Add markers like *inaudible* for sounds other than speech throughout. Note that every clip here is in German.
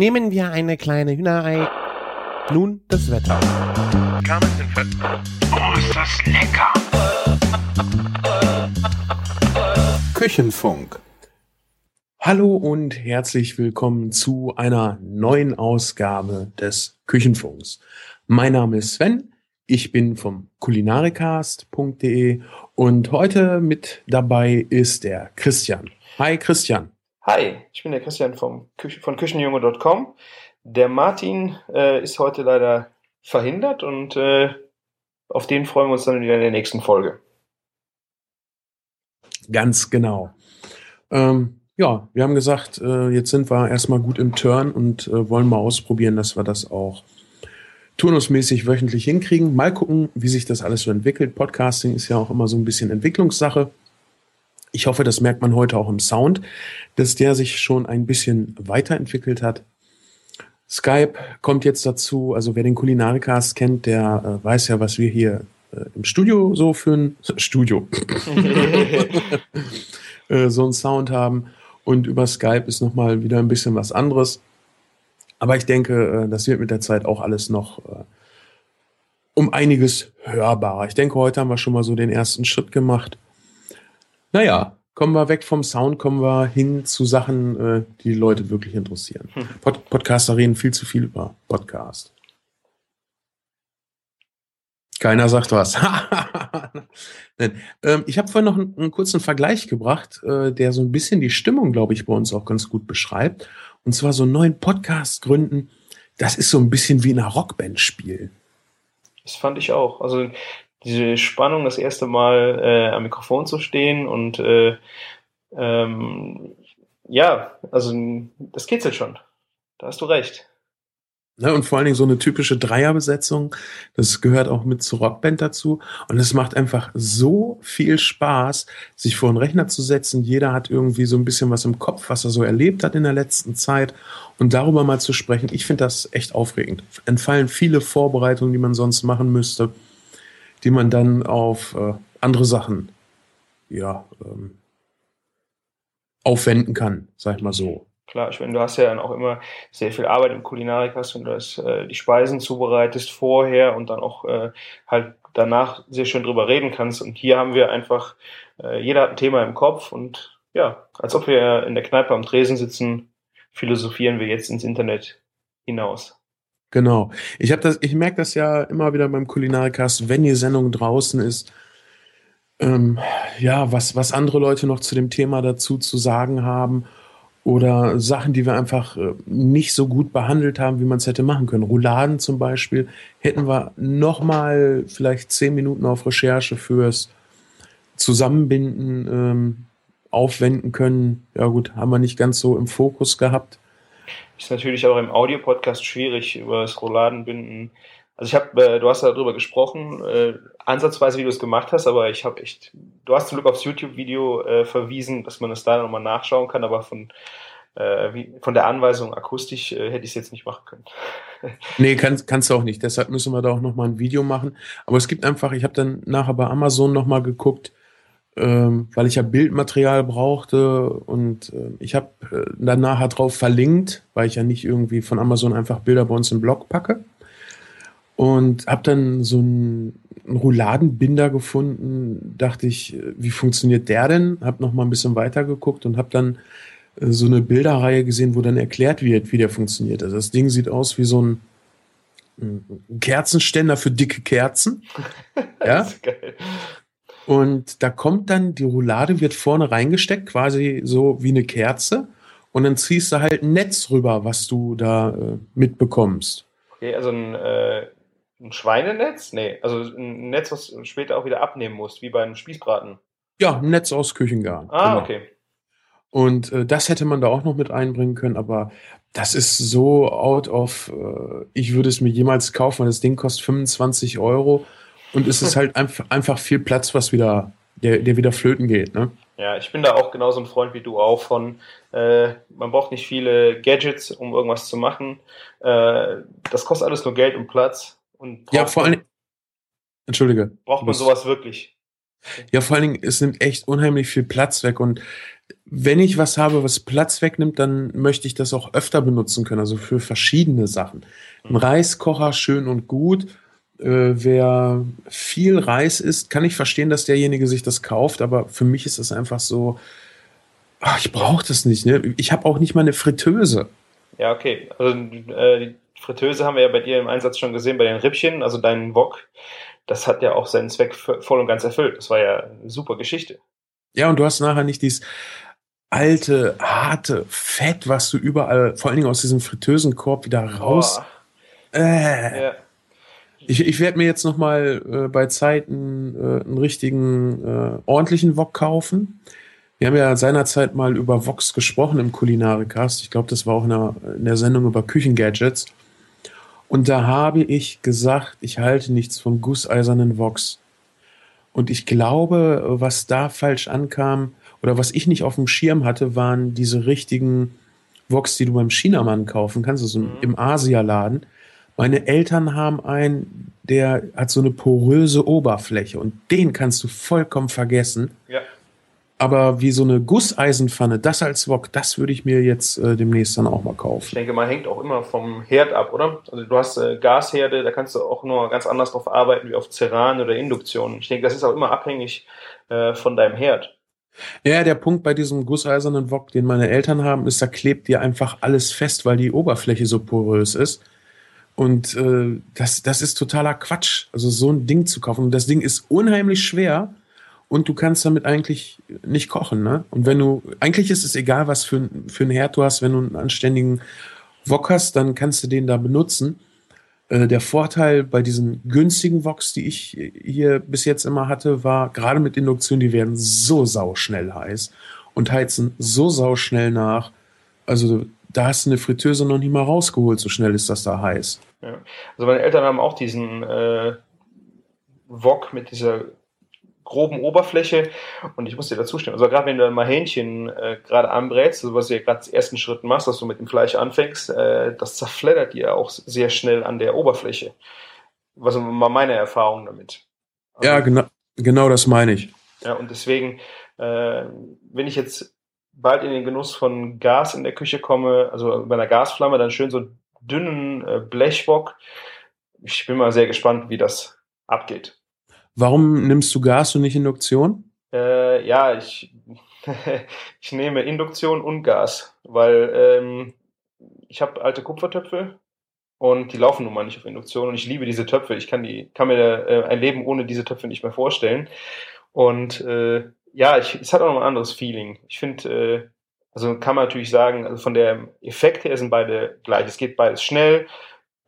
Nehmen wir eine kleine Hühnerei. Nun das Wetter. Oh, ist das lecker! Küchenfunk. Hallo und herzlich willkommen zu einer neuen Ausgabe des Küchenfunks. Mein Name ist Sven, ich bin vom kulinarikast.de und heute mit dabei ist der Christian. Hi Christian. Hi, ich bin der Christian vom Küche, von Küchenjunge.com. Der Martin äh, ist heute leider verhindert und äh, auf den freuen wir uns dann wieder in der nächsten Folge. Ganz genau. Ähm, ja, wir haben gesagt, äh, jetzt sind wir erstmal gut im Turn und äh, wollen mal ausprobieren, dass wir das auch turnusmäßig wöchentlich hinkriegen. Mal gucken, wie sich das alles so entwickelt. Podcasting ist ja auch immer so ein bisschen Entwicklungssache. Ich hoffe, das merkt man heute auch im Sound, dass der sich schon ein bisschen weiterentwickelt hat. Skype kommt jetzt dazu. Also wer den Kulinarikast kennt, der äh, weiß ja, was wir hier äh, im Studio so für ein *laughs* Studio *laughs* äh, so einen Sound haben. Und über Skype ist nochmal wieder ein bisschen was anderes. Aber ich denke, äh, das wird mit der Zeit auch alles noch äh, um einiges hörbarer. Ich denke, heute haben wir schon mal so den ersten Schritt gemacht. Naja, kommen wir weg vom Sound, kommen wir hin zu Sachen, äh, die, Leute wirklich interessieren. Hm. Pod Podcaster reden viel zu viel über Podcast. Keiner sagt was. *laughs* Ähm, ich habe vorhin noch einen, einen, kurzen Vergleich gebracht, äh, der so ein bisschen die Stimmung, glaube ich, bei uns auch ganz gut beschreibt. Und zwar so einen neuen Podcast gründen. Das ist so ein bisschen wie in einer Rockband spielen. Das fand ich auch. Also diese Spannung, das erste Mal äh, am Mikrofon zu stehen und äh, ähm, ja, also das geht's jetzt schon. Da hast du recht. Ne, und vor allen Dingen so eine typische Dreierbesetzung, das gehört auch mit zur Rockband dazu. Und es macht einfach so viel Spaß, sich vor einen Rechner zu setzen. Jeder hat irgendwie so ein bisschen was im Kopf, was er so erlebt hat in der letzten Zeit. Und darüber mal zu sprechen, ich finde das echt aufregend. Entfallen viele Vorbereitungen, die man sonst machen müsste, die man dann auf äh, andere Sachen ja, ähm, aufwenden kann, sag ich mal so. Klar, ich meine, du hast ja dann auch immer sehr viel Arbeit im Kulinarik hast du das, äh, die Speisen zubereitest vorher und dann auch äh, halt danach sehr schön drüber reden kannst. Und hier haben wir einfach, äh, jeder hat ein Thema im Kopf und ja, als ob wir in der Kneipe am Tresen sitzen, philosophieren wir jetzt ins Internet hinaus. Genau. Ich habe das, ich merke das ja immer wieder beim Kulinarikast, wenn die Sendung draußen ist, ähm, ja, was, was andere Leute noch zu dem Thema dazu zu sagen haben oder Sachen, die wir einfach äh, nicht so gut behandelt haben, wie man es hätte machen können. Rouladen zum Beispiel hätten wir noch mal vielleicht zehn Minuten auf Recherche fürs Zusammenbinden ähm, aufwenden können. Ja gut, haben wir nicht ganz so im Fokus gehabt. Ist natürlich auch im Audiopodcast schwierig über das Rouladenbinden also ich habe, äh, du hast darüber gesprochen, äh, ansatzweise, wie du es gemacht hast, aber ich habe echt, du hast zum Glück aufs YouTube-Video äh, verwiesen, dass man es da nochmal nachschauen kann, aber von, äh, wie, von der Anweisung akustisch äh, hätte ich es jetzt nicht machen können. *laughs* nee, kann, kannst du auch nicht. Deshalb müssen wir da auch nochmal ein Video machen. Aber es gibt einfach, ich habe dann nachher bei Amazon nochmal geguckt, ähm, weil ich ja Bildmaterial brauchte und äh, ich habe äh, dann nachher drauf verlinkt, weil ich ja nicht irgendwie von Amazon einfach Bilder bei uns im Blog packe und habe dann so einen, einen Rouladenbinder gefunden. Dachte ich, wie funktioniert der denn? Habe noch mal ein bisschen weiter geguckt und habe dann äh, so eine Bilderreihe gesehen, wo dann erklärt wird, wie der funktioniert. Also das Ding sieht aus wie so ein, ein Kerzenständer für dicke Kerzen. *laughs* ja. Und da kommt dann die Roulade wird vorne reingesteckt, quasi so wie eine Kerze. Und dann ziehst du halt ein Netz rüber, was du da äh, mitbekommst. Okay, also ein äh, ein Schweinenetz? Nee, also ein Netz, was du später auch wieder abnehmen musst, wie beim Spießbraten. Ja, ein Netz aus Küchengarn. Ah, genau. okay. Und äh, das hätte man da auch noch mit einbringen können, aber das ist so out of, äh, ich würde es mir jemals kaufen, weil das Ding kostet 25 Euro und es ist halt einfach, einfach viel Platz, was wieder, der, der wieder flöten geht, ne? Ja, ich bin da auch genauso ein Freund wie du auch von, äh, man braucht nicht viele Gadgets, um irgendwas zu machen. Äh, das kostet alles nur Geld und Platz. Und ja, vor allem. Entschuldige. Braucht man sowas wirklich? Ja, vor allen Dingen, es nimmt echt unheimlich viel Platz weg und wenn ich was habe, was Platz wegnimmt, dann möchte ich das auch öfter benutzen können, also für verschiedene Sachen. Ein Reiskocher schön und gut. Äh, wer viel Reis isst, kann ich verstehen, dass derjenige sich das kauft, aber für mich ist das einfach so, ach, ich brauche das nicht. Ne? Ich habe auch nicht mal eine Fritteuse. Ja, okay. Also äh, die Fritteuse haben wir ja bei dir im Einsatz schon gesehen, bei den Rippchen, also deinen Wok. Das hat ja auch seinen Zweck voll und ganz erfüllt. Das war ja eine super Geschichte. Ja, und du hast nachher nicht dieses alte, harte Fett, was du überall, vor allen Dingen aus diesem Fritteusenkorb wieder raus. Äh. Ja. Ich, ich werde mir jetzt noch mal äh, bei Zeiten äh, einen richtigen, äh, ordentlichen Wok kaufen. Wir haben ja seinerzeit mal über Vox gesprochen im Kulinarikast. Ich glaube, das war auch in der, in der Sendung über Küchengadgets. Und da habe ich gesagt, ich halte nichts vom gusseisernen Vox. Und ich glaube, was da falsch ankam, oder was ich nicht auf dem Schirm hatte, waren diese richtigen Vox, die du beim Chinamann kaufen kannst, also mhm. im Asialaden. Meine Eltern haben einen, der hat so eine poröse Oberfläche und den kannst du vollkommen vergessen. Ja. Aber wie so eine Gusseisenpfanne, das als Wok, das würde ich mir jetzt äh, demnächst dann auch mal kaufen. Ich denke, man hängt auch immer vom Herd ab, oder? Also du hast äh, Gasherde, da kannst du auch nur ganz anders drauf arbeiten wie auf Ceran oder Induktion. Ich denke, das ist auch immer abhängig äh, von deinem Herd. Ja, der Punkt bei diesem gusseisernen Wok, den meine Eltern haben, ist, da klebt dir einfach alles fest, weil die Oberfläche so porös ist. Und äh, das, das ist totaler Quatsch. Also so ein Ding zu kaufen. Und das Ding ist unheimlich schwer und du kannst damit eigentlich nicht kochen. Ne? Und wenn du, eigentlich ist es egal, was für, für einen Herd du hast, wenn du einen anständigen Wok hast, dann kannst du den da benutzen. Äh, der Vorteil bei diesen günstigen Woks, die ich hier bis jetzt immer hatte, war, gerade mit Induktion, die werden so sauschnell heiß und heizen so sauschnell nach. Also da hast du eine Fritteuse noch nicht mal rausgeholt, so schnell ist das da heiß. Ja. Also meine Eltern haben auch diesen äh, Wok mit dieser groben Oberfläche. Und ich muss dir dazu stimmen. Also gerade wenn du mal Hähnchen äh, gerade anbrätst, also was du ja gerade als ersten Schritt machst, dass du mit dem Fleisch anfängst, äh, das zerfleddert dir auch sehr schnell an der Oberfläche. Was war meine Erfahrung damit. Also, ja, genau, genau das meine ich. Ja, und deswegen, äh, wenn ich jetzt bald in den Genuss von Gas in der Küche komme, also bei einer Gasflamme, dann schön so dünnen äh, Blechbock. Ich bin mal sehr gespannt, wie das abgeht. Warum nimmst du Gas und nicht Induktion? Äh, ja, ich, *laughs* ich nehme Induktion und Gas, weil ähm, ich habe alte Kupfertöpfe und die laufen nun mal nicht auf Induktion und ich liebe diese Töpfe. Ich kann, die, kann mir äh, ein Leben ohne diese Töpfe nicht mehr vorstellen. Und äh, ja, ich, es hat auch noch ein anderes Feeling. Ich finde, äh, also kann man natürlich sagen, also von der Effekt her sind beide gleich. Es geht beides schnell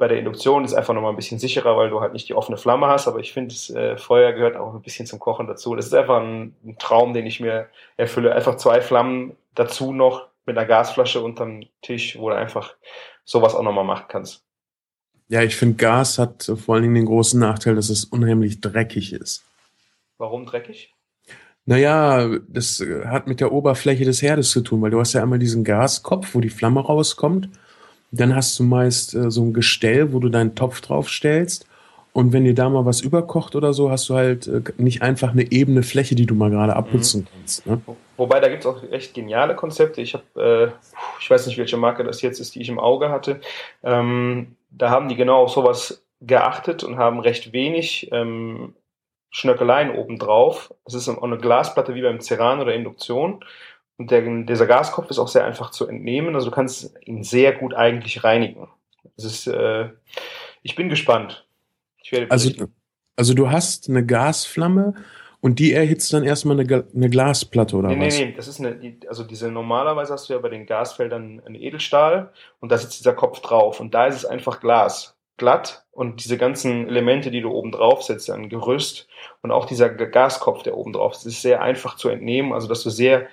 bei der Induktion ist einfach nochmal ein bisschen sicherer, weil du halt nicht die offene Flamme hast, aber ich finde, äh, Feuer gehört auch ein bisschen zum Kochen dazu. Das ist einfach ein, ein, Traum, den ich mir erfülle. Einfach zwei Flammen dazu noch mit einer Gasflasche unterm Tisch, wo du einfach sowas auch nochmal machen kannst. Ja, ich finde, Gas hat vor allen Dingen den großen Nachteil, dass es unheimlich dreckig ist. Warum dreckig? Naja, das hat mit der Oberfläche des Herdes zu tun, weil du hast ja einmal diesen Gaskopf, wo die Flamme rauskommt dann hast du meist äh, so ein Gestell, wo du deinen Topf drauf stellst. Und wenn dir da mal was überkocht oder so, hast du halt äh, nicht einfach eine ebene Fläche, die du mal gerade abputzen mhm. kannst. Ne? Wobei, da gibt es auch echt geniale Konzepte. Ich habe, äh, ich weiß nicht, welche Marke das jetzt ist, die ich im Auge hatte. Ähm, da haben die genau auf sowas geachtet und haben recht wenig ähm, Schnöckeleien obendrauf. Es ist auch eine Glasplatte wie beim Ceran oder Induktion. Und der, dieser Gaskopf ist auch sehr einfach zu entnehmen. Also du kannst ihn sehr gut eigentlich reinigen. Das ist, äh, ich bin gespannt. Ich also, also du hast eine Gasflamme und die erhitzt dann erstmal eine, eine Glasplatte oder nee, was? Nee, nee, das ist eine, also diese normalerweise hast du ja bei den Gasfeldern einen Edelstahl und da sitzt dieser Kopf drauf und da ist es einfach Glas. Glatt und diese ganzen Elemente, die du oben drauf setzt, ein Gerüst und auch dieser Gaskopf, der oben drauf ist, ist sehr einfach zu entnehmen, also dass du sehr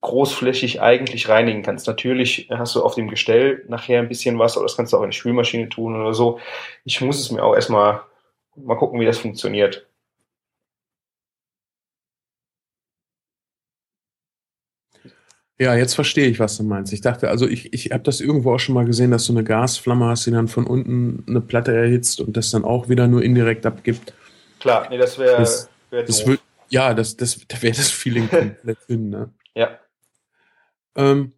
großflächig eigentlich reinigen kannst. Natürlich hast du auf dem Gestell nachher ein bisschen was, aber das kannst du auch in die Spülmaschine tun oder so. Ich muss es mir auch erstmal mal gucken, wie das funktioniert. Ja, jetzt verstehe ich, was du meinst. Ich dachte, also ich, ich habe das irgendwo auch schon mal gesehen, dass du eine Gasflamme hast, die dann von unten eine Platte erhitzt und das dann auch wieder nur indirekt abgibt. Klar, nee, das wäre. Das, wär das ja, das, das, da wäre das Feeling *laughs* komplett hin, ne? Ja. Ähm,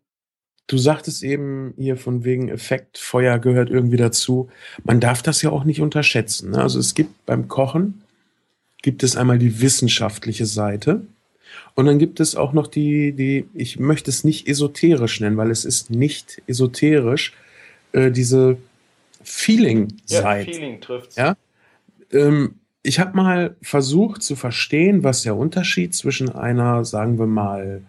du sagtest eben hier von wegen Effekt, Feuer gehört irgendwie dazu. Man darf das ja auch nicht unterschätzen. Ne? Also es gibt beim Kochen, gibt es einmal die wissenschaftliche Seite und dann gibt es auch noch die, die, ich möchte es nicht esoterisch nennen, weil es ist nicht esoterisch, äh, diese Feeling-Seite. Ja, Feeling trifft. Ja. Ähm, ich habe mal versucht zu verstehen, was der Unterschied zwischen einer, sagen wir mal,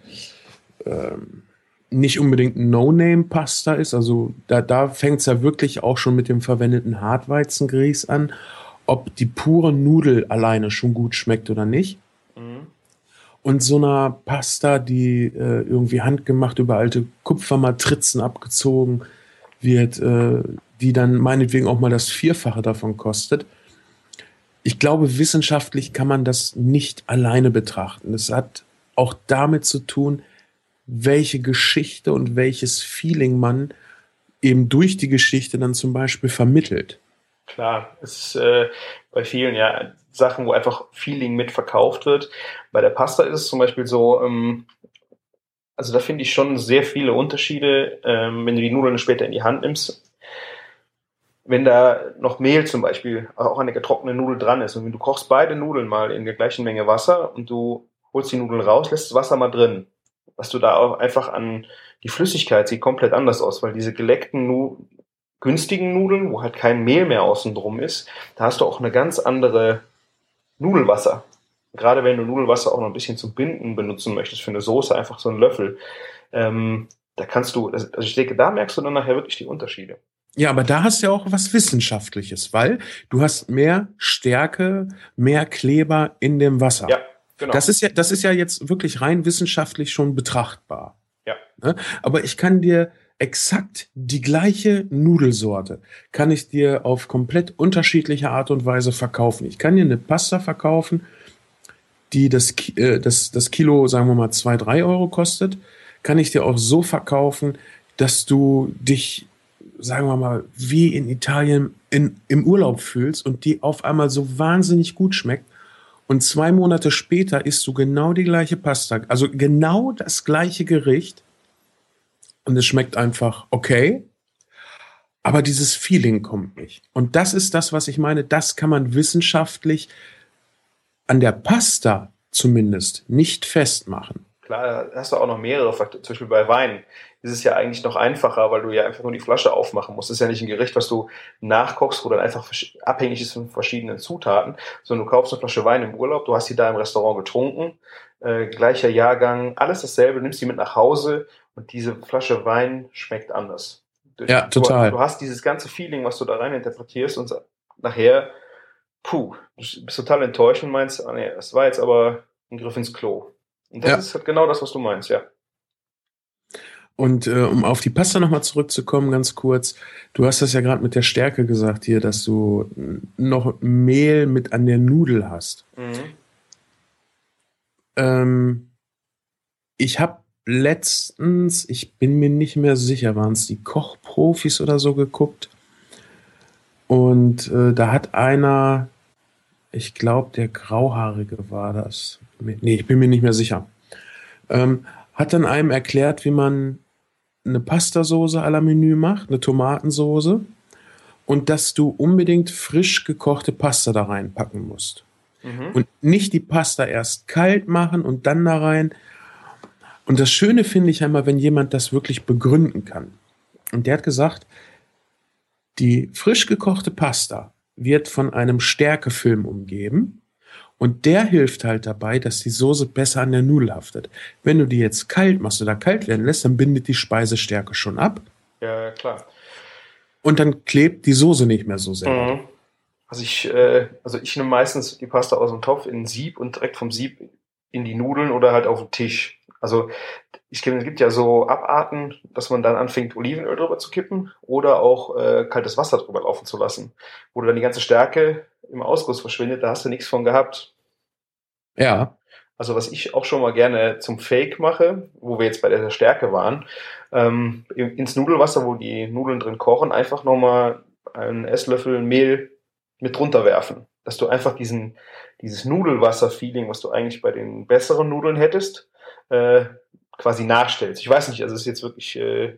ähm, nicht unbedingt No-Name-Pasta ist. Also da, da fängt es ja wirklich auch schon mit dem verwendeten Hartweizengrieß an, ob die pure Nudel alleine schon gut schmeckt oder nicht. Und so einer Pasta, die äh, irgendwie handgemacht über alte Kupfermatrizen abgezogen wird, äh, die dann meinetwegen auch mal das Vierfache davon kostet. Ich glaube, wissenschaftlich kann man das nicht alleine betrachten. Es hat auch damit zu tun, welche Geschichte und welches Feeling man eben durch die Geschichte dann zum Beispiel vermittelt. Klar, es ist äh, bei vielen ja Sachen, wo einfach Feeling mitverkauft wird. Bei der Pasta ist es zum Beispiel so, ähm, also da finde ich schon sehr viele Unterschiede, ähm, wenn du die Nudeln später in die Hand nimmst. Wenn da noch Mehl zum Beispiel, auch eine getrocknete Nudel dran ist und wenn du kochst beide Nudeln mal in der gleichen Menge Wasser und du holst die Nudeln raus, lässt das Wasser mal drin, was du da auch einfach an die Flüssigkeit sieht komplett anders aus, weil diese geleckten, nu günstigen Nudeln, wo halt kein Mehl mehr außen drum ist, da hast du auch eine ganz andere Nudelwasser. Gerade wenn du Nudelwasser auch noch ein bisschen zum Binden benutzen möchtest für eine Soße, einfach so einen Löffel, ähm, da kannst du, also ich denke, da merkst du dann nachher wirklich die Unterschiede. Ja, aber da hast du ja auch was Wissenschaftliches, weil du hast mehr Stärke, mehr Kleber in dem Wasser. Ja, genau. Das ist ja, das ist ja jetzt wirklich rein wissenschaftlich schon betrachtbar. Ja. Ne? Aber ich kann dir exakt die gleiche Nudelsorte kann ich dir auf komplett unterschiedliche Art und Weise verkaufen. Ich kann dir eine Pasta verkaufen, die das, äh, das, das Kilo, sagen wir mal, zwei drei Euro kostet. Kann ich dir auch so verkaufen, dass du dich, sagen wir mal, wie in Italien in, im Urlaub fühlst und die auf einmal so wahnsinnig gut schmeckt. Und zwei Monate später isst du genau die gleiche Pasta, also genau das gleiche Gericht und es schmeckt einfach okay. Aber dieses Feeling kommt nicht. Und das ist das, was ich meine. Das kann man wissenschaftlich an der Pasta zumindest nicht festmachen. Klar, da hast du auch noch mehrere Faktoren. Zum Beispiel bei Wein ist es ja eigentlich noch einfacher, weil du ja einfach nur die Flasche aufmachen musst. Das ist ja nicht ein Gericht, was du nachkochst, wo dann einfach abhängig ist von verschiedenen Zutaten, sondern du kaufst eine Flasche Wein im Urlaub, du hast sie da im Restaurant getrunken, äh, gleicher Jahrgang, alles dasselbe, nimmst sie mit nach Hause und diese Flasche Wein schmeckt anders. Ja, total. Du, du hast dieses ganze Feeling, was du da rein interpretierst und nachher, puh, du bist total enttäuscht und meinst, ah nee, das war jetzt aber ein Griff ins Klo. Und das ja. ist halt genau das, was du meinst, ja. Und äh, um auf die Pasta nochmal zurückzukommen, ganz kurz, du hast das ja gerade mit der Stärke gesagt hier, dass du noch Mehl mit an der Nudel hast. Mhm. Ähm, ich habe letztens, ich bin mir nicht mehr sicher, waren es die Kochprofis oder so geguckt. Und äh, da hat einer, ich glaube, der Grauhaarige war das. Nee, ich bin mir nicht mehr sicher. Ähm, hat dann einem erklärt, wie man eine Pastasoße à la Menü macht, eine Tomatensoße. Und dass du unbedingt frisch gekochte Pasta da reinpacken musst. Mhm. Und nicht die Pasta erst kalt machen und dann da rein, und das Schöne finde ich einmal, wenn jemand das wirklich begründen kann. Und der hat gesagt, die frisch gekochte Pasta wird von einem Stärkefilm umgeben und der hilft halt dabei, dass die Soße besser an der Nudel haftet. Wenn du die jetzt kalt machst oder kalt werden lässt, dann bindet die Speisestärke schon ab. Ja, klar. Und dann klebt die Soße nicht mehr so sehr. Mhm. Also ich, äh, also ich nehme meistens die Pasta aus dem Topf in ein Sieb und direkt vom Sieb in die Nudeln oder halt auf den Tisch. Also ich kenne, es gibt ja so Abarten, dass man dann anfängt, Olivenöl drüber zu kippen oder auch äh, kaltes Wasser drüber laufen zu lassen, wo dann die ganze Stärke im Ausguss verschwindet, da hast du nichts von gehabt. Ja. Also was ich auch schon mal gerne zum Fake mache, wo wir jetzt bei der Stärke waren, ähm, ins Nudelwasser, wo die Nudeln drin kochen, einfach nochmal einen Esslöffel Mehl mit drunter werfen. Dass du einfach diesen, dieses Nudelwasser-Feeling, was du eigentlich bei den besseren Nudeln hättest, äh, quasi nachstellst. Ich weiß nicht, also es ist jetzt wirklich äh,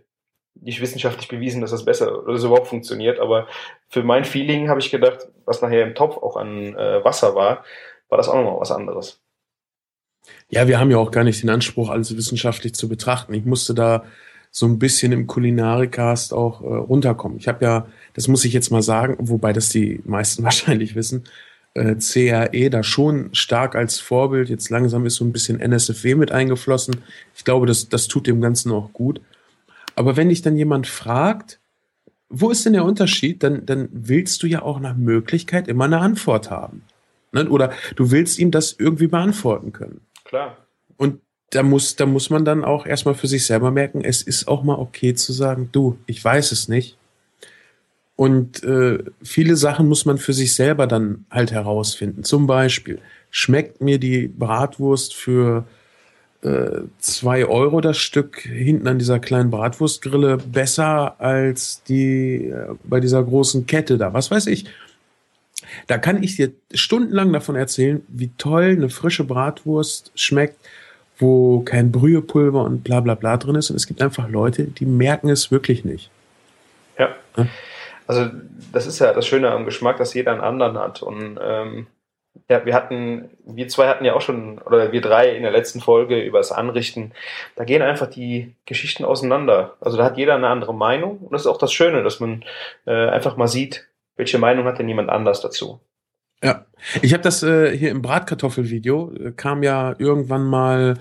nicht wissenschaftlich bewiesen, dass das besser oder das überhaupt funktioniert, aber für mein Feeling habe ich gedacht, was nachher im Topf auch an äh, Wasser war, war das auch nochmal was anderes. Ja, wir haben ja auch gar nicht den Anspruch, alles wissenschaftlich zu betrachten. Ich musste da so ein bisschen im Kulinarikast auch äh, runterkommen. Ich habe ja, das muss ich jetzt mal sagen, wobei das die meisten *laughs* wahrscheinlich wissen, äh, CRE da schon stark als Vorbild. Jetzt langsam ist so ein bisschen NSFW mit eingeflossen. Ich glaube, das, das tut dem Ganzen auch gut. Aber wenn dich dann jemand fragt, wo ist denn der Unterschied, dann, dann willst du ja auch nach Möglichkeit immer eine Antwort haben. Ne? Oder du willst ihm das irgendwie beantworten können. Klar. Und da muss, da muss man dann auch erstmal für sich selber merken, es ist auch mal okay zu sagen, du, ich weiß es nicht. Und äh, viele Sachen muss man für sich selber dann halt herausfinden. Zum Beispiel, schmeckt mir die Bratwurst für äh, zwei Euro das Stück hinten an dieser kleinen Bratwurstgrille besser als die äh, bei dieser großen Kette da. Was weiß ich. Da kann ich dir stundenlang davon erzählen, wie toll eine frische Bratwurst schmeckt, wo kein Brühepulver und bla bla bla drin ist. Und es gibt einfach Leute, die merken es wirklich nicht. Ja. Also das ist ja das Schöne am Geschmack, dass jeder einen anderen hat. Und ähm, ja, wir hatten, wir zwei hatten ja auch schon, oder wir drei in der letzten Folge über das Anrichten. Da gehen einfach die Geschichten auseinander. Also da hat jeder eine andere Meinung. Und das ist auch das Schöne, dass man äh, einfach mal sieht, welche Meinung hat denn jemand anders dazu. Ja, ich habe das äh, hier im Bratkartoffelvideo, äh, kam ja irgendwann mal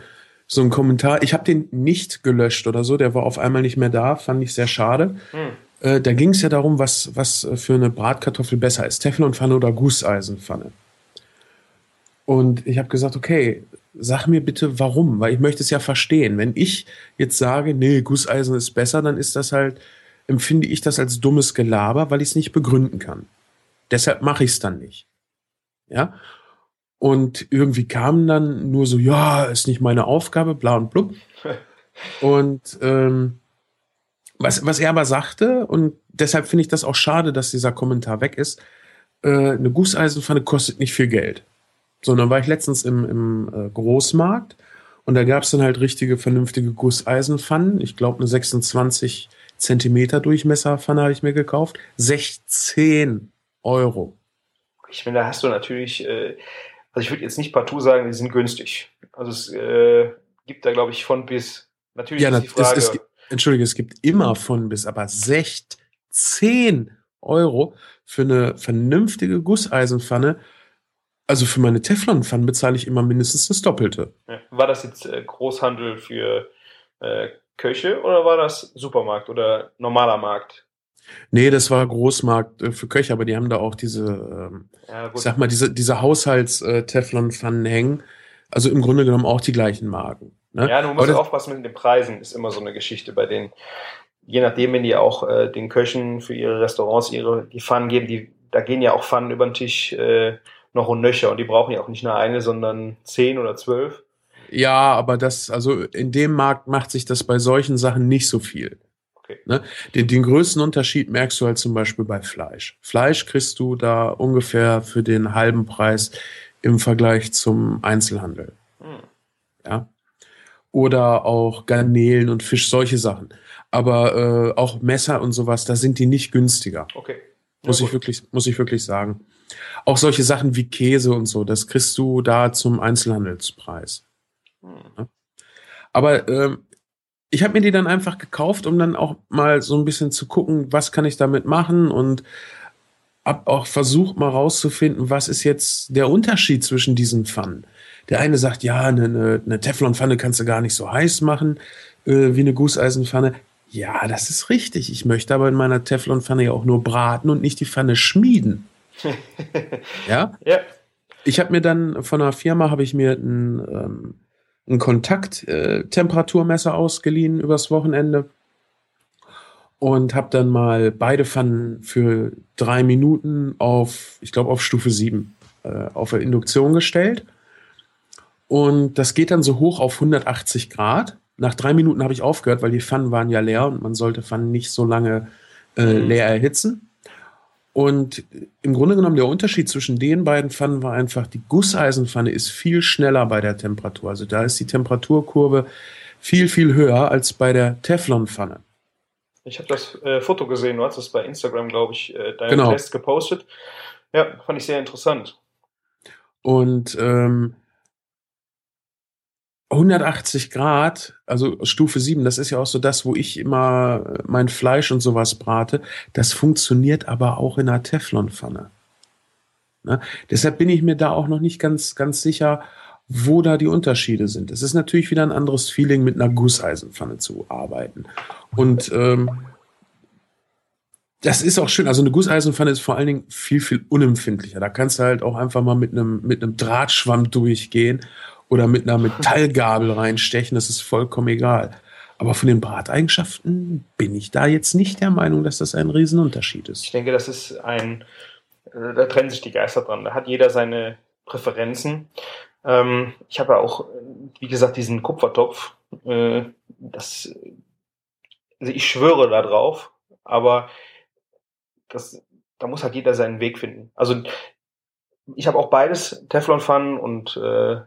so ein Kommentar. Ich habe den nicht gelöscht oder so, der war auf einmal nicht mehr da, fand ich sehr schade. Hm. Äh, da ging es ja darum, was, was für eine Bratkartoffel besser ist, Teflonpfanne oder Gusseisenpfanne. Und ich habe gesagt, okay, sag mir bitte warum, weil ich möchte es ja verstehen. Wenn ich jetzt sage, nee, Gusseisen ist besser, dann ist das halt, empfinde ich das als dummes Gelaber, weil ich es nicht begründen kann. Deshalb mache ich es dann nicht. Ja. Und irgendwie kam dann nur so, ja, ist nicht meine Aufgabe, bla und blub. *laughs* Und ähm, was, was er aber sagte, und deshalb finde ich das auch schade, dass dieser Kommentar weg ist, äh, eine Gusseisenpfanne kostet nicht viel Geld. Sondern war ich letztens im, im äh, Großmarkt und da gab es dann halt richtige, vernünftige Gusseisenpfannen. Ich glaube, eine 26 Zentimeter Durchmesserpfanne habe ich mir gekauft. 16 Euro. Ich finde, da hast du natürlich, äh, also ich würde jetzt nicht partout sagen, die sind günstig. Also es äh, gibt da, glaube ich, von bis. Natürlich ja, ist die Frage. Es, es, Entschuldige, es gibt immer von bis, aber 16 Euro für eine vernünftige Gusseisenpfanne. Also für meine Teflonpfannen bezahle ich immer mindestens das Doppelte. War das jetzt äh, Großhandel für äh, Köche oder war das Supermarkt oder normaler Markt? Nee, das war Großmarkt äh, für Köche, aber die haben da auch diese, ähm, ja, ich sag mal, diese, diese Haushalts-Teflon-Pfannen hängen. Also im Grunde genommen auch die gleichen Marken. Ne? Ja, du musst aber aufpassen mit den Preisen, ist immer so eine Geschichte bei denen. Je nachdem, wenn die auch äh, den Köchen für ihre Restaurants ihre die Pfannen geben, die, da gehen ja auch Pfannen über den Tisch äh, noch und nöcher und die brauchen ja auch nicht nur eine, sondern zehn oder zwölf. Ja, aber das, also in dem Markt macht sich das bei solchen Sachen nicht so viel. Okay. Ne? Den, den größten Unterschied merkst du halt zum Beispiel bei Fleisch. Fleisch kriegst du da ungefähr für den halben Preis im Vergleich zum Einzelhandel. Hm. Ja oder auch Garnelen und Fisch, solche Sachen. Aber äh, auch Messer und sowas, da sind die nicht günstiger. Okay. Ja, muss gut. ich wirklich, muss ich wirklich sagen. Auch solche Sachen wie Käse und so, das kriegst du da zum Einzelhandelspreis. Hm. Aber ähm, ich habe mir die dann einfach gekauft, um dann auch mal so ein bisschen zu gucken, was kann ich damit machen und hab auch versucht mal rauszufinden, was ist jetzt der Unterschied zwischen diesen Pfannen. Der eine sagt, ja, eine, eine, eine Teflonpfanne kannst du gar nicht so heiß machen äh, wie eine Gusseisenpfanne. Ja, das ist richtig. Ich möchte aber in meiner Teflonpfanne ja auch nur braten und nicht die Pfanne schmieden. *laughs* ja? Ja. Ich habe mir dann von einer Firma habe ich mir ein, ähm, ein Kontakttemperaturmesser äh, ausgeliehen übers Wochenende und habe dann mal beide Pfannen für drei Minuten auf, ich glaube, auf Stufe 7 äh, auf Induktion gestellt und das geht dann so hoch auf 180 Grad. Nach drei Minuten habe ich aufgehört, weil die Pfannen waren ja leer und man sollte Pfannen nicht so lange äh, mhm. leer erhitzen. Und im Grunde genommen der Unterschied zwischen den beiden Pfannen war einfach, die Gusseisenpfanne ist viel schneller bei der Temperatur. Also da ist die Temperaturkurve viel, viel höher als bei der Teflonpfanne. Ich habe das äh, Foto gesehen, du hast es bei Instagram, glaube ich, äh, deinen Genau. Test gepostet. Ja, fand ich sehr interessant. Und ähm, 180 Grad, also Stufe 7, das ist ja auch so das, wo ich immer äh, mein Fleisch und sowas brate. Das funktioniert aber auch in einer Teflonpfanne. Ne? Deshalb bin ich mir da auch noch nicht ganz, ganz sicher, wo da die Unterschiede sind. Es ist natürlich wieder ein anderes Feeling, mit einer Gusseisenpfanne zu arbeiten. Und ähm, das ist auch schön. Also eine Gusseisenpfanne ist vor allen Dingen viel, viel unempfindlicher. Da kannst du halt auch einfach mal mit einem, mit einem Drahtschwamm durchgehen oder mit einer Metallgabel reinstechen. Das ist vollkommen egal. Aber von den Brateigenschaften bin ich da jetzt nicht der Meinung, dass das ein Riesenunterschied Ich ist. denke, das ist ein, äh, da trennen sich die Geister dran. Da hat jeder seine Präferenzen. Ähm, ich habe ja auch, wie gesagt, diesen Kupfertopf. Äh, das, also ich schwöre da drauf, aber das, da muss halt jeder seinen Weg finden. Also ich habe auch beides, Teflonpfannen und äh,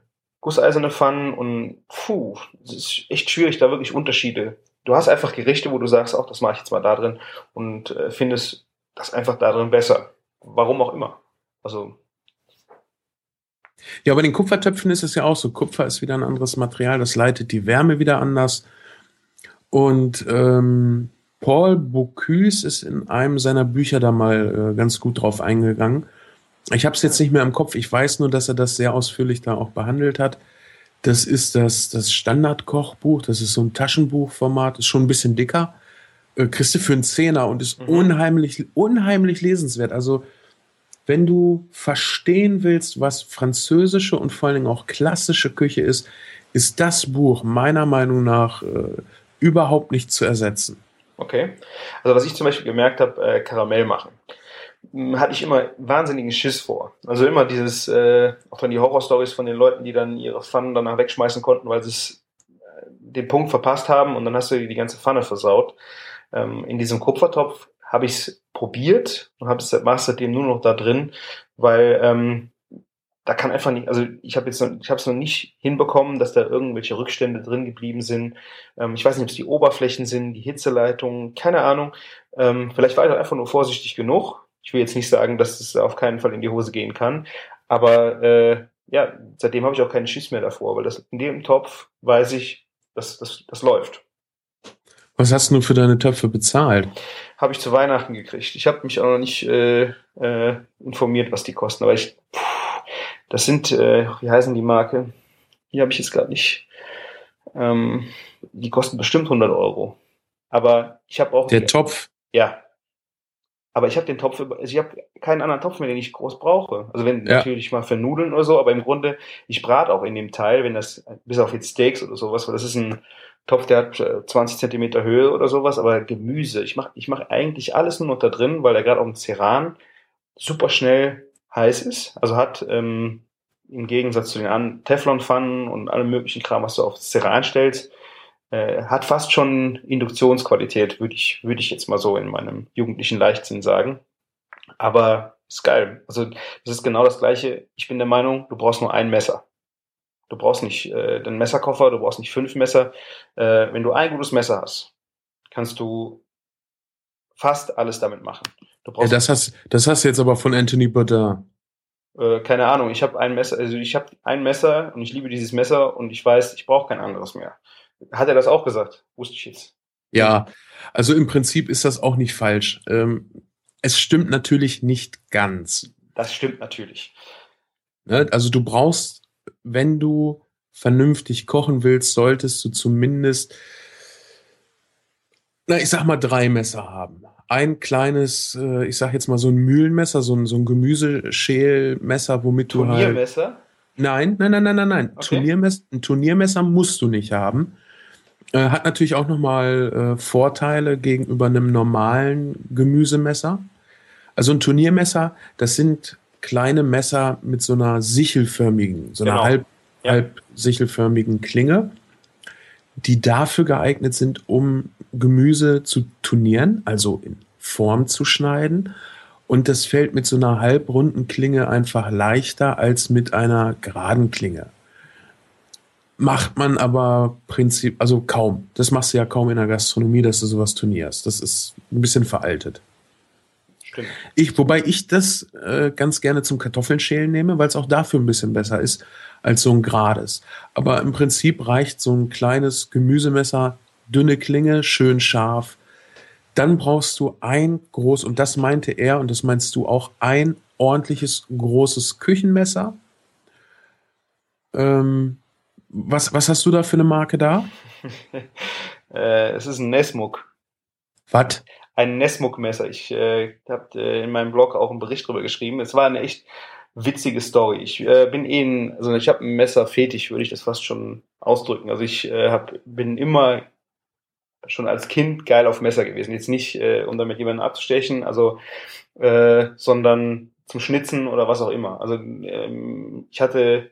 gusseiserne Pfannen und puh, es ist echt schwierig, da wirklich Unterschiede. Du hast einfach Gerichte, wo du sagst, auch das mache ich jetzt mal da drin und äh, findest das einfach da drin besser. Warum auch immer. Also Ja, bei den Kupfertöpfen ist es ja auch so. Kupfer ist wieder ein anderes Material, das leitet die Wärme wieder anders. Und ähm, Paul Bocuse ist in einem seiner Bücher da mal äh, ganz gut drauf eingegangen. Ich habe es jetzt nicht mehr im Kopf. Ich weiß nur, dass er das sehr ausführlich da auch behandelt hat. Das ist das, das Standardkochbuch. Das ist so ein Taschenbuchformat. Ist schon ein bisschen dicker. Äh, kriegst du für einen Zehner und ist Mhm. unheimlich, unheimlich lesenswert. Also wenn du verstehen willst, was französische und vor allen Dingen auch klassische Küche ist, ist das Buch meiner Meinung nach äh, überhaupt nicht zu ersetzen. Okay. Also was ich zum Beispiel gemerkt habe, äh, Karamell machen. Hatte ich immer wahnsinnigen Schiss vor. Also immer dieses, äh, auch dann die Horrorstories von den Leuten, die dann ihre Pfannen danach wegschmeißen konnten, weil sie es äh, den Punkt verpasst haben und dann hast du die ganze Pfanne versaut. Ähm, in diesem Kupfertopf habe ich es probiert und habe es es seitdem nur noch da drin, weil ähm, da kann einfach nicht, also ich habe jetzt noch, ich habe es noch nicht hinbekommen, dass da irgendwelche Rückstände drin geblieben sind. Ähm, ich weiß nicht, ob es die Oberflächen sind, die Hitzeleitungen, keine Ahnung. Ähm, vielleicht war ich einfach nur vorsichtig genug. Ich will jetzt nicht sagen, dass es auf keinen Fall in die Hose gehen kann, aber äh, ja, seitdem habe ich auch keinen Schiss mehr davor, weil das in dem Topf weiß ich, dass das, das läuft. Was hast du für deine Töpfe bezahlt? Habe ich zu Weihnachten gekriegt. Ich habe mich auch noch nicht äh, äh, informiert, was die kosten, aber ich, puh, das sind, äh, wie heißen die Marke? Die habe ich jetzt gerade nicht. Ähm, die kosten bestimmt 100 Euro. Aber ich habe auch Der Topf, Ja. Aber ich habe den Topf, also ich habe keinen anderen Topf mehr, den ich groß brauche. Also wenn Ja. natürlich mal für Nudeln oder so, aber im Grunde, ich brate auch in dem Teil, wenn das, bis auf jetzt Steaks oder sowas, weil das ist ein Topf, der hat äh, 20 Zentimeter Höhe oder sowas, aber Gemüse, ich mache ich mach eigentlich alles nur noch da drin, weil der gerade auf dem Ceran super schnell heiß ist. Also hat ähm, im Gegensatz zu den anderen Teflonpfannen und allem möglichen Kram, was du auf Ceran stellst, äh, hat fast schon Induktionsqualität, würde ich, würde ich jetzt mal so in meinem jugendlichen Leichtsinn sagen. Aber ist geil. Also das ist genau das Gleiche. Ich bin der Meinung, du brauchst nur ein Messer. Du brauchst nicht äh, den Messerkoffer, du brauchst nicht fünf Messer. Äh, wenn du ein gutes Messer hast, kannst du fast alles damit machen. Du ja, brauchst das hast, das hast du jetzt aber von Anthony Bourdain. äh, keine Ahnung, ich habe ein Messer, also ich habe ein Messer und ich liebe dieses Messer und ich weiß, ich brauche kein anderes mehr. Hat er das auch gesagt? Wusste ich jetzt. Ja, also im Prinzip ist das auch nicht falsch. Ähm, es stimmt natürlich nicht ganz. Das stimmt natürlich. Ne? Also du brauchst, wenn du vernünftig kochen willst, solltest du zumindest, na, ich sag mal, drei Messer haben. Ein kleines, äh, ich sag jetzt mal so ein Mühlenmesser, so ein, so ein Gemüseschälmesser, womit du halt. Turniermesser? Nein, nein, nein, nein, nein, nein. Okay. Turniermesser, ein Turniermesser musst du nicht haben. Äh, hat natürlich auch nochmal äh, Vorteile gegenüber einem normalen Gemüsemesser. Also ein Turniermesser, das sind kleine Messer mit so einer sichelförmigen, so einer Genau. halb, Ja. halb sichelförmigen Klinge, die dafür geeignet sind, um Gemüse zu turnieren, also in Form zu schneiden. Und das fällt mit so einer halbrunden Klinge einfach leichter als mit einer geraden Klinge. Macht man aber Prinzip, also kaum. Das machst du ja kaum in der Gastronomie, dass du sowas turnierst. Das ist ein bisschen veraltet. Stimmt. Ich, wobei ich das äh, ganz gerne zum Kartoffeln schälen nehme, weil es auch dafür ein bisschen besser ist als so ein gerades. Aber im Prinzip reicht so ein kleines Gemüsemesser, dünne Klinge, schön scharf. Dann brauchst du ein groß, und das meinte er, und das meinst du auch, ein ordentliches großes Küchenmesser. Ähm, was, was hast du da für eine Marke da? *laughs* äh, es ist ein Nesmuk. Was? Ein Nesmuk-Messer. Ich äh, habe äh, in meinem Blog auch einen Bericht drüber geschrieben. Es war eine echt witzige Story. Ich äh, bin eh ein, also ich habe ein Messer fetig, würde ich das fast schon ausdrücken. Also ich äh, hab, bin immer schon als Kind geil auf Messer gewesen. Jetzt nicht, äh, um damit jemanden abzustechen, also äh, sondern zum Schnitzen oder was auch immer. Also ähm, ich hatte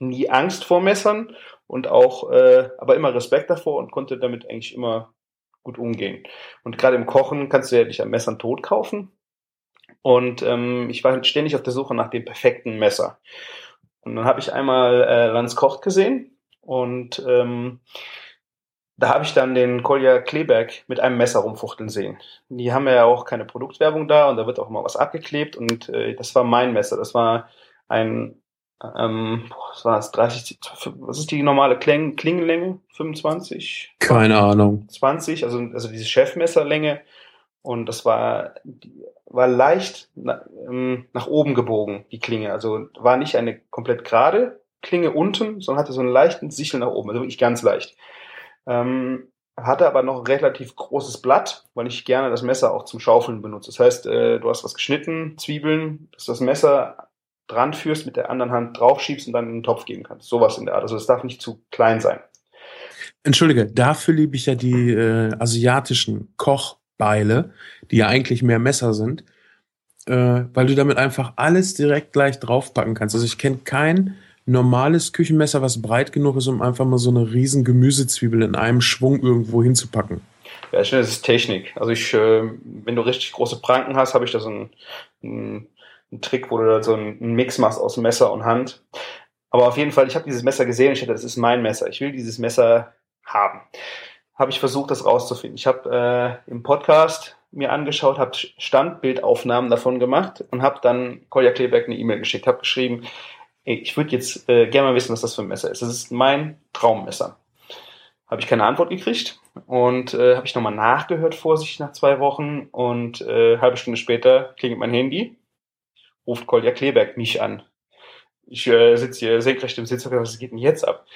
nie Angst vor Messern und auch, äh, aber immer Respekt davor und konnte damit eigentlich immer gut umgehen. Und gerade im Kochen kannst du ja dich am Messern tot kaufen. Und ähm, ich war ständig auf der Suche nach dem perfekten Messer. Und dann habe ich einmal äh, Lanz Kocht gesehen und ähm, da habe ich dann den Kolja Kleberg mit einem Messer rumfuchteln sehen. Die haben ja auch keine Produktwerbung da und da wird auch immer was abgeklebt und äh, das war mein Messer. Das war ein, ähm, was war das, 30, was ist die normale Kling Klingenlänge? 25? Keine Ahnung. 20, also, also diese Chefmesserlänge und das war, war leicht na, ähm, nach oben gebogen, die Klinge. Also war nicht eine komplett gerade Klinge unten, sondern hatte so einen leichten Sichel nach oben, also wirklich ganz leicht. Ähm, hatte aber noch ein relativ großes Blatt, weil ich gerne das Messer auch zum Schaufeln benutze. Das heißt, äh, du hast was geschnitten, Zwiebeln, dass das Messer dran führst, mit der anderen Hand draufschiebst und dann in den Topf geben kannst. Sowas in der Art. Also es darf nicht zu klein sein. Entschuldige, dafür liebe ich ja die äh, asiatischen Kochbeile, die ja eigentlich mehr Messer sind, äh, weil du damit einfach alles direkt gleich draufpacken kannst. Also ich kenne keinen normales Küchenmesser, was breit genug ist, um einfach mal so eine riesen Gemüsezwiebel in einem Schwung irgendwo hinzupacken. Ja, ich finde, das ist Technik. Also ich, äh, wenn du richtig große Pranken hast, habe ich da so einen, einen, einen Trick, wo du da so einen Mix machst aus Messer und Hand. Aber auf jeden Fall, ich habe dieses Messer gesehen und ich dachte, das ist mein Messer. Ich will dieses Messer haben. Habe ich versucht, das rauszufinden. Ich habe äh, im Podcast mir angeschaut, habe Standbildaufnahmen davon gemacht und habe dann Kolja Kleberg eine E-Mail geschickt, habe geschrieben, ich würde jetzt äh, gerne mal wissen, was das für ein Messer ist. Das ist mein Traummesser. Habe ich keine Antwort gekriegt und äh, habe ich nochmal nachgehört, vorsichtig nach zwei Wochen und äh, halbe Stunde später klingelt mein Handy, ruft Kolja Kleberg mich an. Ich äh, sitze hier senkrecht im Sitz, was geht denn jetzt ab?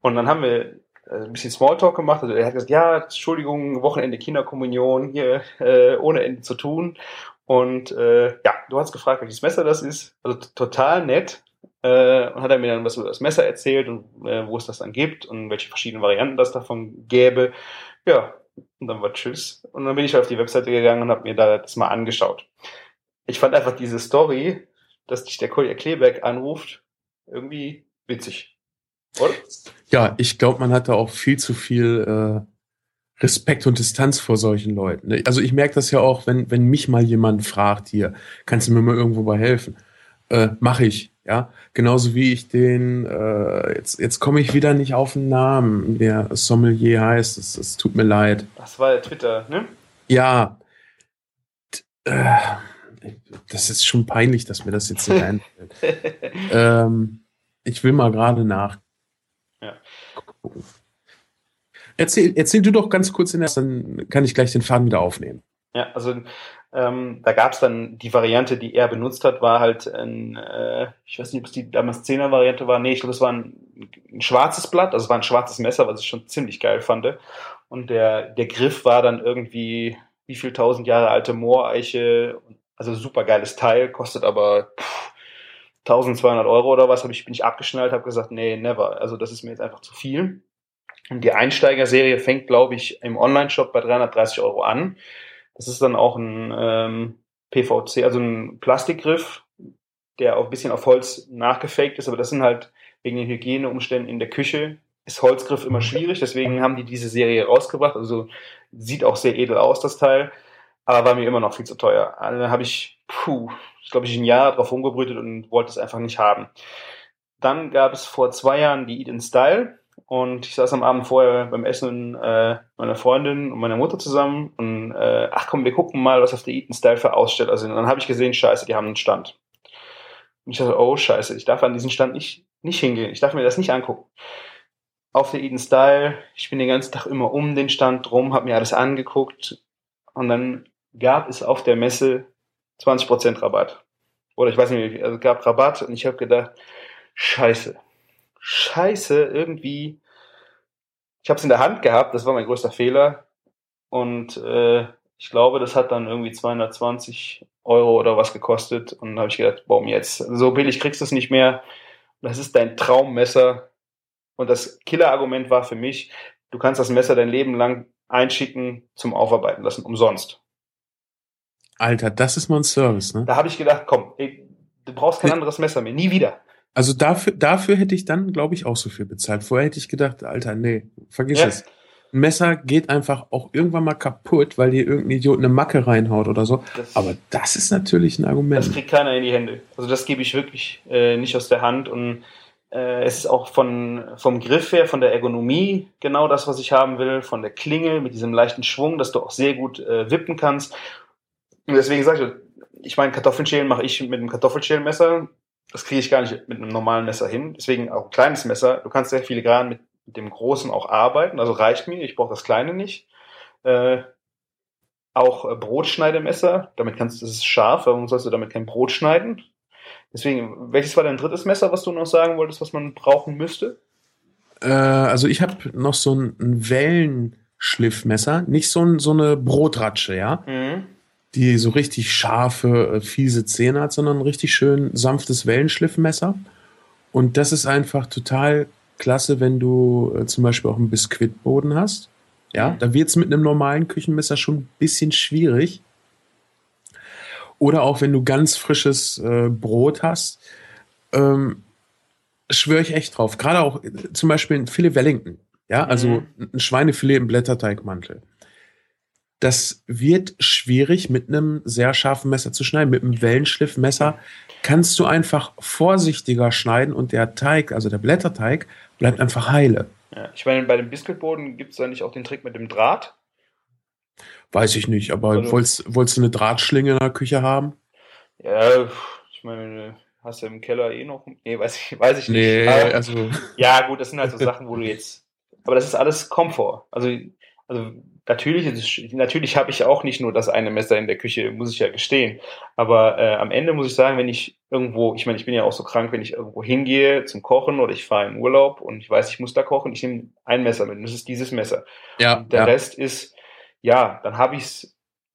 Und dann haben wir äh, ein bisschen Smalltalk gemacht. Also er hat gesagt, ja, Entschuldigung, Wochenende Kinderkommunion, hier äh, ohne Ende zu tun. Und äh, ja, du hast gefragt, welches Messer das ist. Also total nett äh, und hat er mir dann was über das Messer erzählt und äh, wo es das dann gibt und welche verschiedenen Varianten das davon gäbe. Ja, und dann war Tschüss. Und dann bin ich auf die Webseite gegangen und habe mir da das mal angeschaut. Ich fand einfach diese Story, dass dich der Kolja Kleberg anruft, irgendwie witzig. Oder? Ja, ich glaube, man hatte auch viel zu viel äh, Respekt und Distanz vor solchen Leuten. Ne? Also ich merke das ja auch, wenn, wenn mich mal jemand fragt, hier, kannst du mir mal irgendwo bei helfen? Äh, Mache ich. Ja, genauso wie ich den, äh, jetzt, jetzt komme ich wieder nicht auf den Namen, der Sommelier heißt, es, es tut mir leid. Das war ja Twitter, ne? Ja. Äh, das ist schon peinlich, dass mir das jetzt nicht einfällt. *laughs* ähm, ich will mal gerade nach. Ja. Erzähl, erzähl du doch ganz kurz in der, dann kann ich gleich den Faden wieder aufnehmen. Ja, also ähm, da gab es dann die Variante, die er benutzt hat, war halt ein, äh, ich weiß nicht, ob es die damals 10er Variante war, nee, ich glaube, es war ein, ein, schwarzes Blatt, also es war ein schwarzes Messer, was ich schon ziemlich geil fand. Und der, der Griff war dann irgendwie, wie viel tausend Jahre alte Mooreiche, also super geiles Teil, kostet aber pff, 1200 Euro oder was, hab ich, bin ich abgeschnallt, habe gesagt, nee, never, also das ist mir jetzt einfach zu viel. Und die Einsteigerserie fängt, glaube ich, im Online-Shop bei 330 Euro an. Das ist dann auch ein ähm, PVC, also ein Plastikgriff, der auch ein bisschen auf Holz nachgefaked ist, aber das sind halt wegen den Hygieneumständen in der Küche ist Holzgriff immer schwierig, deswegen haben die diese Serie rausgebracht. Also sieht auch sehr edel aus, das Teil, aber war mir immer noch viel zu teuer. Also habe ich, puh, ich glaube, ich ein Jahr drauf rumgebrütet und wollte es einfach nicht haben. Dann gab es vor zwei Jahren die Eat in Style und ich saß am Abend vorher beim Essen äh, meiner Freundin und meiner Mutter zusammen und äh, ach komm, wir gucken mal, was auf der Eaton Style für Aussteller sind. Und dann habe ich gesehen, scheiße, die haben einen Stand. Und ich dachte, oh scheiße, ich darf an diesen Stand nicht, nicht hingehen. Ich darf mir das nicht angucken. Auf der Eden Style, ich bin den ganzen Tag immer um den Stand drum, habe mir alles angeguckt und dann gab es auf der Messe 20% Rabatt. Oder ich weiß nicht, also es gab Rabatt und ich habe gedacht, scheiße, scheiße, irgendwie, ich habe es in der Hand gehabt, das war mein größter Fehler und äh, ich glaube, das hat dann irgendwie 220 Euro oder was gekostet. Und dann habe ich gedacht, boom, jetzt, so billig kriegst du es nicht mehr. Das ist dein Traummesser. Und das Killerargument war für mich, du kannst das Messer dein Leben lang einschicken zum Aufarbeiten lassen, umsonst. Alter, das ist mal ein Service, ne? Da habe ich gedacht, komm, ey, du brauchst kein anderes Messer mehr, nie wieder. Also dafür, dafür hätte ich dann, glaube ich, auch so viel bezahlt. Vorher hätte ich gedacht, Alter, nee, vergiss Ja. es. Ein Messer geht einfach auch irgendwann mal kaputt, weil dir irgendein Idiot eine Macke reinhaut oder so. Das, Aber das ist natürlich ein Argument. das kriegt keiner in die Hände. Also das gebe ich wirklich äh, nicht aus der Hand. Und äh, es ist auch von, vom Griff her, von der Ergonomie genau das, was ich haben will. Von der Klinge mit diesem leichten Schwung, dass du auch sehr gut äh, wippen kannst. Und deswegen sage ich, ich meine, Kartoffelschälen mache ich mit einem Kartoffelschälmesser. Das kriege ich gar nicht mit einem normalen Messer hin. Deswegen auch ein kleines Messer. Du kannst sehr filigran mit dem großen auch arbeiten. Also reicht mir. Ich brauche das kleine nicht. Äh, auch äh, Brotschneidemesser. Damit kannst du, das ist scharf. Warum sollst du damit kein Brot schneiden? Deswegen, welches war dein drittes Messer, was du noch sagen wolltest, was man brauchen müsste? Äh, also ich habe noch so ein, ein Wellenschliffmesser, nicht so, ein, so eine Brotratsche, ja, Mhm. Die so richtig scharfe, äh, fiese Zähne hat, sondern ein richtig schön sanftes Wellenschliffmesser. Und das ist einfach total klasse, wenn du äh, zum Beispiel auch einen Biskuitboden hast. Ja, Mhm. da wird's mit einem normalen Küchenmesser schon ein bisschen schwierig. Oder auch wenn du ganz frisches äh, Brot hast, ähm, schwöre ich echt drauf. Gerade auch äh, zum Beispiel ein Filet Wellington. Ja, also Mhm. ein Schweinefilet im Blätterteigmantel. Das wird schwierig mit einem sehr scharfen Messer zu schneiden. Mit einem Wellenschliffmesser kannst du einfach vorsichtiger schneiden und der Teig, also der Blätterteig, bleibt einfach heile. Ja, ich meine, bei dem Biskuitboden gibt es da nicht auch den Trick mit dem Draht? Weiß ich nicht, aber Also- wolltest, wolltest du eine Drahtschlinge in der Küche haben? Ja, ich meine, hast du im Keller eh noch? Nee, weiß ich, weiß ich nicht. Nee, Aber- also *laughs* Ja, gut, das sind halt so Sachen, wo du jetzt. Aber das ist alles Komfort. Also, also natürlich, ist natürlich habe ich auch nicht nur das eine Messer in der Küche, muss ich ja gestehen. Aber äh, am Ende muss ich sagen, wenn ich irgendwo, ich meine, ich bin ja auch so krank, wenn ich irgendwo hingehe zum Kochen oder ich fahre in Urlaub und ich weiß, ich muss da kochen, ich nehme ein Messer mit. Und das ist dieses Messer. ja, Und der ja. Rest ist, ja, dann habe ich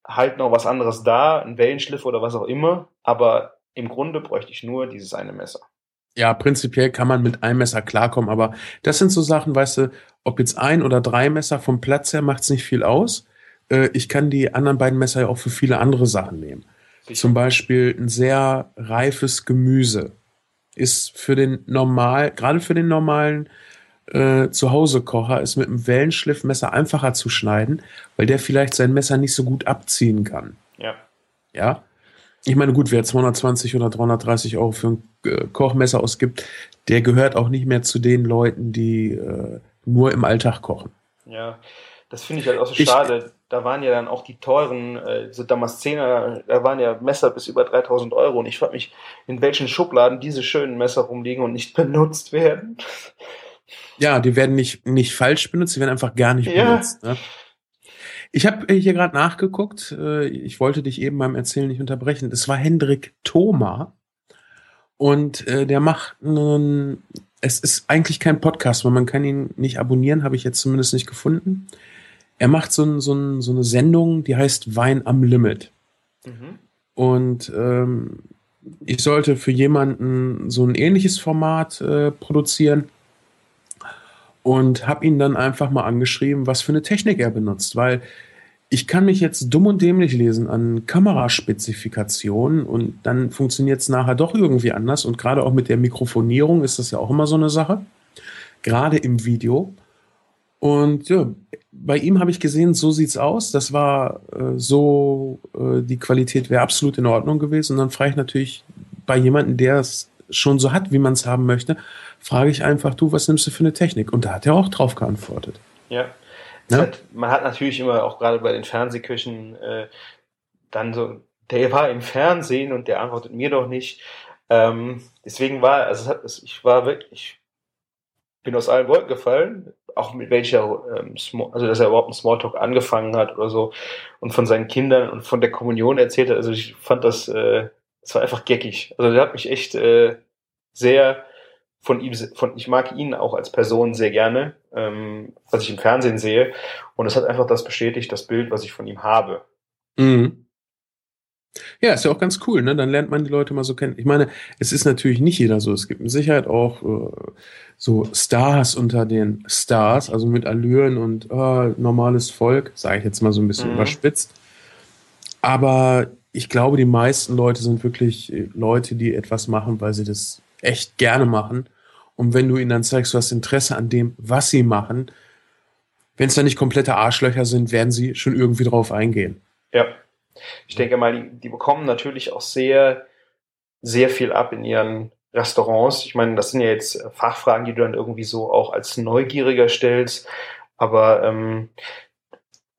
halt noch was anderes da, ein Wellenschliff oder was auch immer. Aber im Grunde bräuchte ich nur dieses eine Messer. Ja, prinzipiell kann man mit einem Messer klarkommen, aber das sind so Sachen, weißt du, ob jetzt ein oder drei Messer vom Platz her macht's nicht viel aus. Äh, ich kann die anderen beiden Messer ja auch für viele andere Sachen nehmen. Zum Beispiel ein sehr reifes Gemüse ist für den normal, gerade für den normalen äh, Zuhause-Kocher, ist mit einem Wellenschliffmesser einfacher zu schneiden, weil der vielleicht sein Messer nicht so gut abziehen kann. Ja. Ja. Ich meine, gut, wer 220 oder 330 Euro für ein äh, Kochmesser ausgibt, der gehört auch nicht mehr zu den Leuten, die äh, nur im Alltag kochen. Ja, das finde ich halt auch so Ich- schade. Da waren ja dann auch die teuren, äh, so Damaszener, da waren ja Messer bis über 3000 Euro. Und ich frage mich, in welchen Schubladen diese schönen Messer rumliegen und nicht *laughs* benutzt werden. Ja, die werden nicht, nicht falsch benutzt, die werden einfach gar nicht Ja. benutzt. Ne? Ich habe hier gerade nachgeguckt, äh, ich wollte dich eben beim Erzählen nicht unterbrechen. Es war Hendrik Thoma und äh, der macht einen, es ist eigentlich kein Podcast, weil man kann ihn nicht abonnieren, habe ich jetzt zumindest nicht gefunden. Er macht so, ein, so, ein, so eine Sendung, die heißt Wein am Limit. Mhm. Und ähm, ich sollte für jemanden so ein ähnliches Format äh, produzieren und habe ihn dann einfach mal angeschrieben, was für eine Technik er benutzt, weil ich kann mich jetzt dumm und dämlich lesen an Kameraspezifikationen und dann funktioniert es nachher doch irgendwie anders und gerade auch mit der Mikrofonierung ist das ja auch immer so eine Sache, gerade im Video. Und ja, bei ihm habe ich gesehen, so sieht's aus. Das war äh, so, äh, die Qualität wäre absolut in Ordnung gewesen. Und dann frage ich natürlich bei jemandem, der es schon so hat, wie man es haben möchte, frage ich einfach, du, was nimmst du für eine Technik? Und da hat er auch drauf geantwortet. Ja. ja? Hat, man hat natürlich immer auch gerade bei den Fernsehküchen äh, dann so, der war im Fernsehen und der antwortet mir doch nicht. Ähm, deswegen war, also hat, ich war wirklich, ich bin aus allen Wolken gefallen, auch mit welcher, ähm, also dass er überhaupt einen Smalltalk angefangen hat oder so und von seinen Kindern und von der Kommunion erzählt hat. Also ich fand das, äh, es war einfach geckig. Also der hat mich echt äh, sehr von ihm, von ich mag ihn auch als Person sehr gerne, ähm, was ich im Fernsehen sehe. Und es hat einfach das bestätigt, das Bild, was ich von ihm habe. Mhm. Ja, ist ja auch ganz cool, ne? Dann lernt man die Leute mal so kennen. Ich meine, es ist natürlich nicht jeder so. Es gibt mit Sicherheit auch äh, so Stars unter den Stars, also mit Allüren und äh, normales Volk, sage ich jetzt mal so ein bisschen mhm. überspitzt. Aber ich glaube, die meisten Leute sind wirklich äh, Leute, die etwas machen, weil sie das echt gerne machen. Und wenn du ihnen dann zeigst, du hast Interesse an dem, was sie machen, wenn es dann nicht komplette Arschlöcher sind, werden sie schon irgendwie drauf eingehen. Ja. Ich denke mal, die, die bekommen natürlich auch sehr, sehr viel ab in ihren Restaurants. Ich meine, das sind ja jetzt Fachfragen, die du dann irgendwie so auch als Neugieriger stellst. Aber ähm,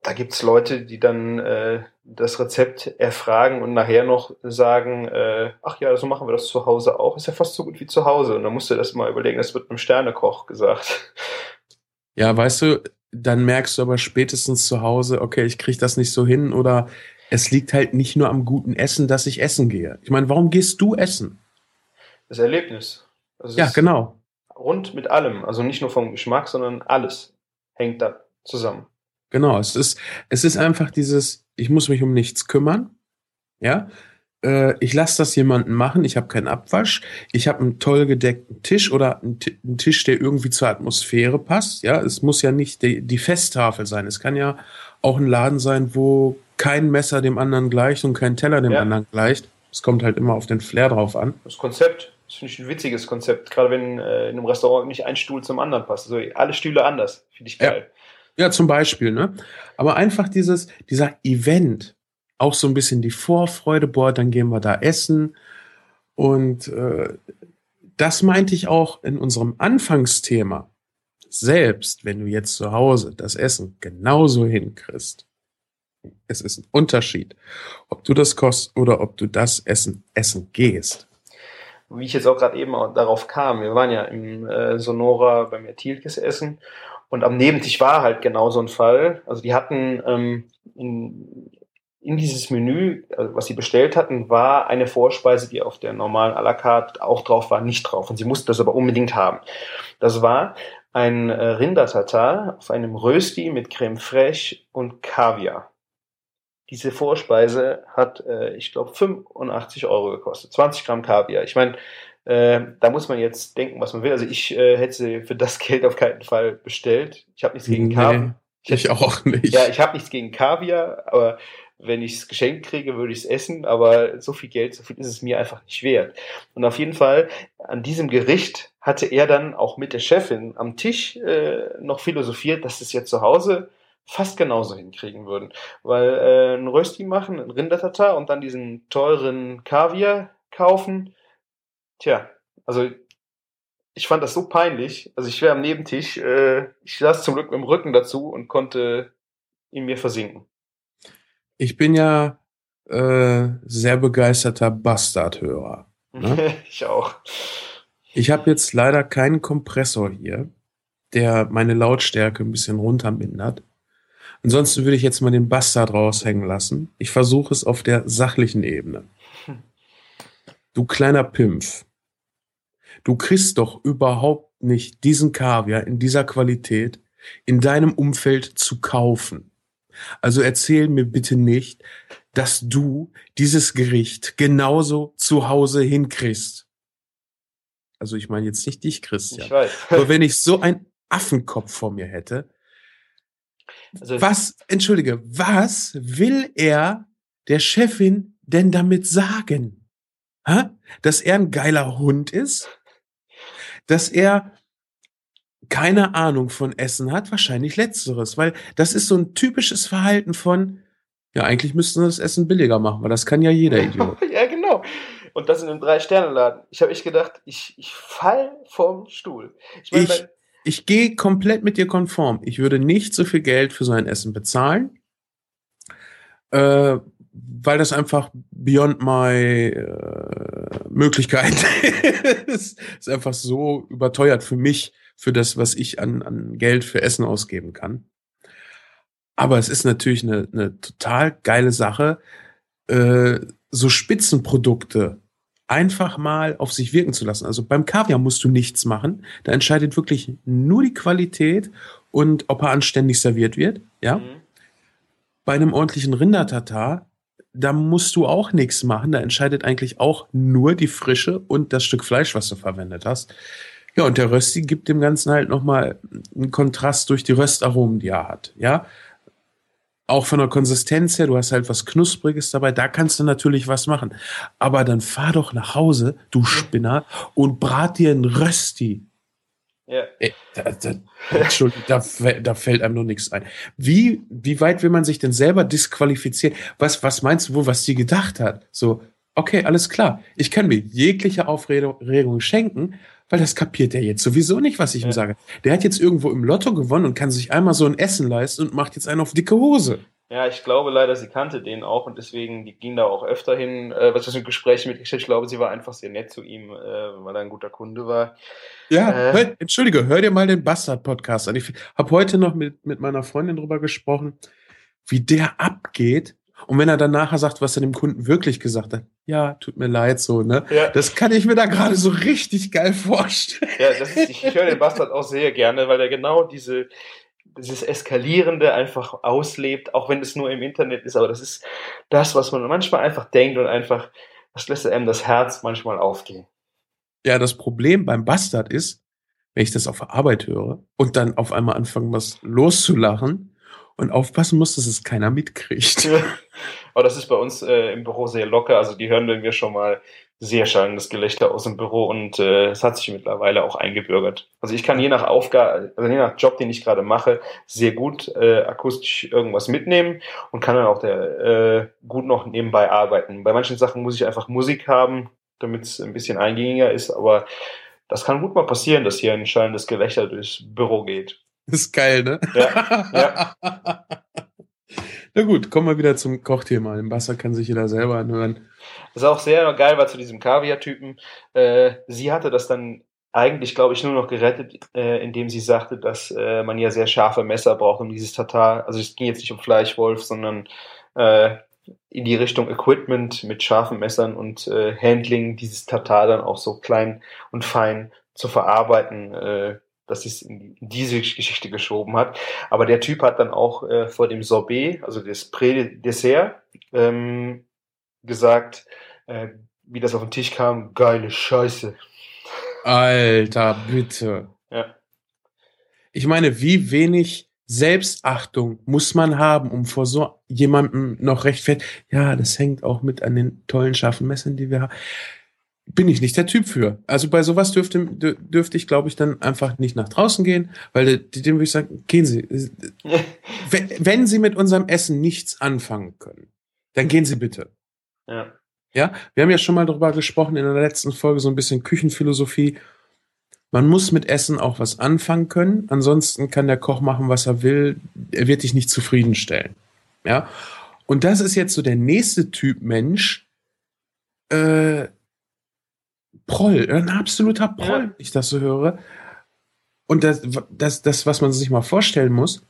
da gibt's Leute, die dann äh, das Rezept erfragen und nachher noch sagen, äh, ach ja, so machen wir das zu Hause auch. Ist ja fast so gut wie zu Hause. Und dann musst du das mal überlegen, das wird einem Sternekoch gesagt. Ja, weißt du, dann merkst du aber spätestens zu Hause, okay, ich krieg das nicht so hin oder es liegt halt nicht nur am guten Essen, dass ich essen gehe. Ich meine, warum gehst du essen? Das Erlebnis. Also ja, genau. Rund mit allem. Also nicht nur vom Geschmack, sondern alles hängt da zusammen. Genau. Es ist, es ist einfach dieses, ich muss mich um nichts kümmern. Ja. Äh, ich lasse das jemanden machen. Ich habe keinen Abwasch. Ich habe einen toll gedeckten Tisch oder einen, Tisch, der irgendwie zur Atmosphäre passt. Ja. Es muss ja nicht die, die Festtafel sein. Es kann ja auch ein Laden sein, wo kein Messer dem anderen gleicht und kein Teller dem ja. anderen gleicht. Es kommt halt immer auf den Flair drauf an. Das Konzept, das finde ich ein witziges Konzept, gerade wenn äh, in einem Restaurant nicht ein Stuhl zum anderen passt. Also alle Stühle anders, finde ich geil. Ja. Ja, zum Beispiel, ne? Aber einfach dieses, dieser Event, auch so ein bisschen die Vorfreude, boah, dann gehen wir da essen. Und äh, das meinte ich auch in unserem Anfangsthema. Selbst wenn du jetzt zu Hause das Essen genauso hinkriegst, es ist ein Unterschied, ob du das kostest oder ob du das Essen essen gehst. Wie ich jetzt auch gerade eben darauf kam, wir waren ja im äh, Sonora beim Ertilkes essen und am Nebentisch war halt genau so ein Fall. Also die hatten ähm, in, in dieses Menü, also was sie bestellt hatten, war eine Vorspeise, die auf der normalen à la carte auch drauf war, nicht drauf. Und sie mussten das aber unbedingt haben. Das war ein äh, Rindertatar auf einem Rösti mit Creme fraiche und Kaviar diese Vorspeise hat, äh, ich glaube, 85 Euro gekostet. 20 Gramm Kaviar. Ich meine, äh, da muss man jetzt denken, was man will. Also ich äh, hätte sie für das *laughs* Geld auf keinen Fall bestellt. Ich habe nichts gegen nee, Kaviar. Ich, ich auch nicht. Ja, ich habe nichts gegen Kaviar, aber wenn ich es geschenkt kriege, würde ich es essen, aber so viel Geld, so viel ist es mir einfach nicht wert. Und auf jeden Fall, an diesem Gericht hatte er dann auch mit der Chefin am Tisch äh, noch philosophiert, dass es jetzt zu Hause fast genauso hinkriegen würden. Weil äh, ein Rösti machen, ein Rindertatar und dann diesen teuren Kaviar kaufen, tja, also ich fand das so peinlich. Also ich wäre am Nebentisch, äh, ich saß zum Glück mit dem Rücken dazu und konnte in mir versinken. Ich bin ja äh, sehr begeisterter Bastardhörer. *laughs* Ne? ich auch. Ich habe jetzt leider keinen Kompressor hier, der meine Lautstärke ein bisschen runtermindert. Ansonsten würde ich jetzt mal den Bastard raushängen lassen. Ich versuche es auf der sachlichen Ebene. Du kleiner Pimpf. Du kriegst doch überhaupt nicht diesen Kaviar in dieser Qualität in deinem Umfeld zu kaufen. Also erzähl mir bitte nicht, dass du dieses Gericht genauso zu Hause hinkriegst. Also ich meine jetzt nicht dich, Christian. Ich weiß. Aber wenn ich so einen Affenkopf vor mir hätte, also was, entschuldige, was will er der Chefin denn damit sagen? Ha? Dass er ein geiler Hund ist? Dass er keine Ahnung von Essen hat? Wahrscheinlich letzteres, weil das ist so ein typisches Verhalten von, ja, eigentlich müssten wir das Essen billiger machen, weil das kann ja jeder *laughs* Idiot. ja, genau. Und das in einem Drei-Sterne-Laden. Ich habe echt gedacht, ich, ich fall vom Stuhl. Ich, mein, ich, ich gehe komplett mit dir konform. Ich würde nicht so viel Geld für so ein Essen bezahlen, äh, weil das einfach beyond my äh, Möglichkeit *laughs* ist. ist einfach so überteuert für mich, für das, was ich an, an Geld für Essen ausgeben kann. Aber es ist natürlich eine, eine total geile Sache, äh, so Spitzenprodukte einfach mal auf sich wirken zu lassen. Also beim Kaviar musst du nichts machen. Da entscheidet wirklich nur die Qualität und ob er anständig serviert wird. Ja. Mhm. Bei einem ordentlichen Rindertatar, da musst du auch nichts machen. Da entscheidet eigentlich auch nur die Frische und das Stück Fleisch, was du verwendet hast. Ja, und der Rösti gibt dem Ganzen halt nochmal einen Kontrast durch die Röstaromen, die er hat. Ja auch von der Konsistenz her, du hast halt was Knuspriges dabei, da kannst du natürlich was machen. Aber dann fahr doch nach Hause, du Spinner, und brat dir ein Rösti. Ja. Ey, da, da, Entschuldigung, da, da fällt einem nur nichts ein. Wie, wie weit will man sich denn selber disqualifizieren? Was, was meinst du wohl, was die gedacht hat? So, okay, alles klar. Ich kann mir jegliche Aufregung schenken, weil das kapiert er jetzt sowieso nicht, was ich ja. ihm sage. Der hat jetzt irgendwo im Lotto gewonnen und kann sich einmal so ein Essen leisten und macht jetzt einen auf dicke Hose. Ja, ich glaube leider, sie kannte den auch und deswegen, die ging da auch öfter hin, äh, was für ein Gespräch mit Ich glaube, sie war einfach sehr nett zu ihm, äh, weil er ein guter Kunde war. Ja, äh, hör, entschuldige, hör dir mal den Bastard-Podcast an. Ich habe heute noch mit, mit meiner Freundin drüber gesprochen, wie der abgeht, und wenn er dann nachher sagt, was er dem Kunden wirklich gesagt hat, ja, tut mir leid, so, ne? Ja. Das kann ich mir da gerade so richtig geil vorstellen. Ja, das ist, ich höre den Bastard auch sehr gerne, weil er genau diese, dieses Eskalierende einfach auslebt, auch wenn es nur im Internet ist, aber das ist das, was man manchmal einfach denkt und einfach, das lässt einem das Herz manchmal aufgehen. Ja, das Problem beim Bastard ist, wenn ich das auf der Arbeit höre und dann auf einmal anfangen, was loszulachen, und aufpassen muss, dass es keiner mitkriegt. *laughs* Aber das ist bei uns äh, im Büro sehr locker. Also die hören wir schon mal sehr schallendes Gelächter aus dem Büro und äh, es hat sich mittlerweile auch eingebürgert. Also ich kann je nach Aufgabe, also je nach Job, den ich gerade mache, sehr gut äh, akustisch irgendwas mitnehmen und kann dann auch der, äh, gut noch nebenbei arbeiten. Bei manchen Sachen muss ich einfach Musik haben, damit es ein bisschen eingängiger ist, aber das kann gut mal passieren, dass hier ein schallendes Gelächter durchs Büro geht. Das ist geil, ne? Ja. ja. *laughs* Na gut, kommen wir wieder zum Kochthema. Im Wasser kann sich jeder selber anhören. Was auch sehr geil war zu diesem Kaviar-Typen. Äh, sie hatte das dann eigentlich, glaube ich, nur noch gerettet, äh, indem sie sagte, dass äh, man ja sehr scharfe Messer braucht, um dieses Tatar, also es ging jetzt nicht um Fleischwolf, sondern äh, in die Richtung Equipment mit scharfen Messern und äh, Handling dieses Tatar dann auch so klein und fein zu verarbeiten, äh, dass es in diese Geschichte geschoben hat. Aber der Typ hat dann auch äh, vor dem Sorbet, also das Prä-Dessert, ähm, gesagt, äh, wie das auf den Tisch kam, geile Scheiße. Alter, bitte. Ja. Ich meine, wie wenig Selbstachtung muss man haben, um vor so jemandem noch rechtfertigt. Ja, das hängt auch mit an den tollen, scharfen Messern, die wir haben bin ich nicht der Typ für. Also bei sowas dürfte, dürfte ich, glaube ich, dann einfach nicht nach draußen gehen, weil dem würde ich sagen, gehen Sie. *laughs* wenn Sie mit unserem Essen nichts anfangen können, dann gehen Sie bitte. Ja. Ja, wir haben ja schon mal darüber gesprochen in der letzten Folge, so ein bisschen Küchenphilosophie. Man muss mit Essen auch was anfangen können. Ansonsten kann der Koch machen, was er will. Er wird dich nicht zufriedenstellen. Ja. Und das ist jetzt so der nächste Typ Mensch, äh, Proll, ein absoluter Proll, ja. wenn ich das so höre. Und das, das, das, was man sich mal vorstellen muss,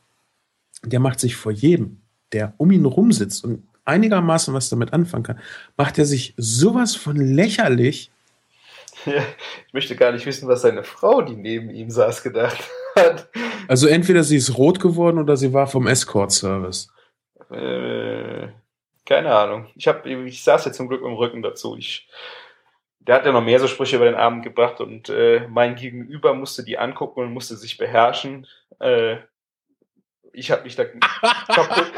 der macht sich vor jedem, der um ihn rumsitzt und einigermaßen was damit anfangen kann, macht er sich sowas von lächerlich. Ja, ich möchte gar nicht wissen, was seine Frau, die neben ihm saß, gedacht hat. Also entweder sie ist rot geworden oder sie war vom Escort-Service. Äh, keine Ahnung. Ich, hab, ich saß jetzt zum Glück im Rücken dazu. Ich der hat ja noch mehr so Sprüche über den Abend gebracht und äh, mein Gegenüber musste die angucken und musste sich beherrschen. Äh, ich habe mich da kaputt.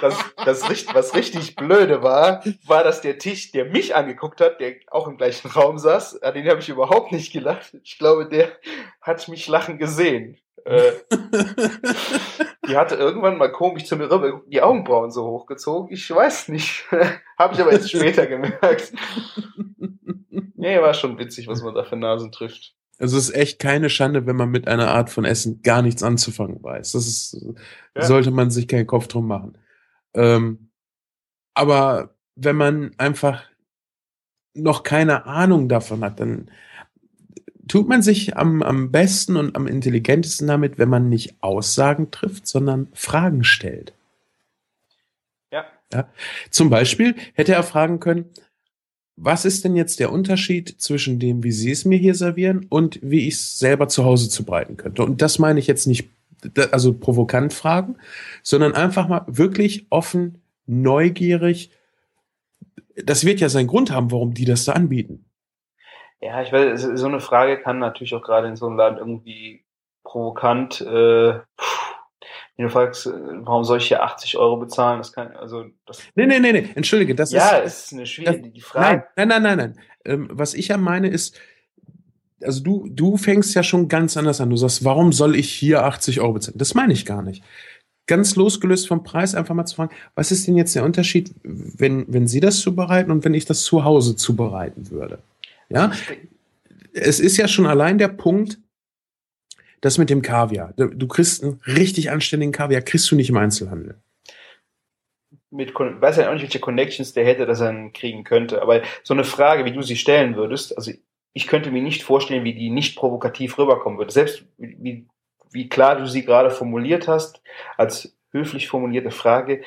Das, das, was richtig blöde war, war, dass der Tisch, der mich angeguckt hat, der auch im gleichen Raum saß, an den habe ich überhaupt nicht gelacht. Ich glaube, der hat mich lachen gesehen. Äh, *laughs* die hatte irgendwann mal komisch zu mir rüber die Augenbrauen so hochgezogen. Ich weiß nicht. *laughs* habe ich aber jetzt später gemerkt. *laughs* nee, war schon witzig, was man da für Nasen trifft. Also es ist echt keine Schande, wenn man mit einer Art von Essen gar nichts anzufangen weiß. Das ist, Ja. sollte man sich keinen Kopf drum machen. Ähm, aber wenn man einfach noch keine Ahnung davon hat, dann tut man sich am, am besten und am intelligentesten damit, wenn man nicht Aussagen trifft, sondern Fragen stellt. Ja. Zum Beispiel hätte er fragen können, was ist denn jetzt der Unterschied zwischen dem, wie Sie es mir hier servieren und wie ich es selber zu Hause zubereiten könnte? Und das meine ich jetzt nicht, also provokant fragen, sondern einfach mal wirklich offen, neugierig. Das wird ja seinen Grund haben, warum die das da anbieten. Ja, ich weiß, so eine Frage kann natürlich auch gerade in so einem Laden irgendwie provokant, äh, wenn du fragst, warum soll ich hier 80 Euro bezahlen? Das kann, also, das, Nee, nee, nee, nee, entschuldige, das ja, ist. es ist eine schwierige, die Frage. Nein, nein, nein, nein, nein. Ähm, was ich ja meine ist, also du, du fängst ja schon ganz anders an. Du sagst, warum soll ich hier 80 Euro bezahlen? Das meine ich gar nicht. Ganz losgelöst vom Preis einfach mal zu fragen, was ist denn jetzt der Unterschied, wenn, wenn Sie das zubereiten und wenn ich das zu Hause zubereiten würde? Ja, es ist ja schon allein der Punkt, das mit dem Kaviar. Du kriegst einen richtig anständigen Kaviar, kriegst du nicht im Einzelhandel. mit, weiß ja auch nicht, welche Connections der hätte, dass er ihn kriegen könnte. Aber so eine Frage, wie du sie stellen würdest, also ich könnte mir nicht vorstellen, wie die nicht provokativ rüberkommen würde. Selbst wie, wie klar du sie gerade formuliert hast, als höflich formulierte Frage,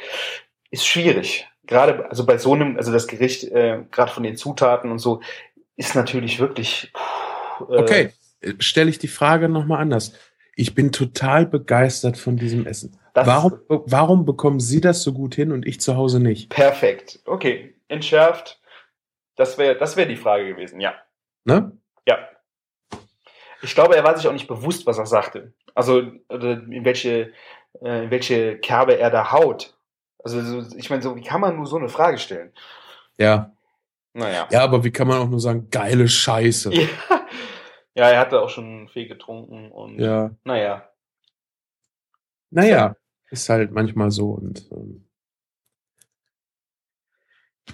ist schwierig. Gerade, also bei so einem, also das Gericht, äh, gerade von den Zutaten und so, ist natürlich wirklich. puh, äh, Okay, stelle ich die Frage nochmal anders. Ich bin total begeistert von diesem Essen. Das Warum, warum bekommen Sie das so gut hin und ich zu Hause nicht? Perfekt. Okay, entschärft. Das wäre, das wäre die Frage gewesen. Ja. Ne? Ja. Ich glaube, er war sich auch nicht bewusst, was er sagte. Also in welche, äh, in welche Kerbe er da haut. Also so, ich meine, so wie kann man nur so eine Frage stellen? Ja. Naja. Ja, aber wie kann man auch nur sagen, geile Scheiße? Ja, ja er hatte auch schon viel getrunken und Ja. naja. Naja, ist halt manchmal so und ähm,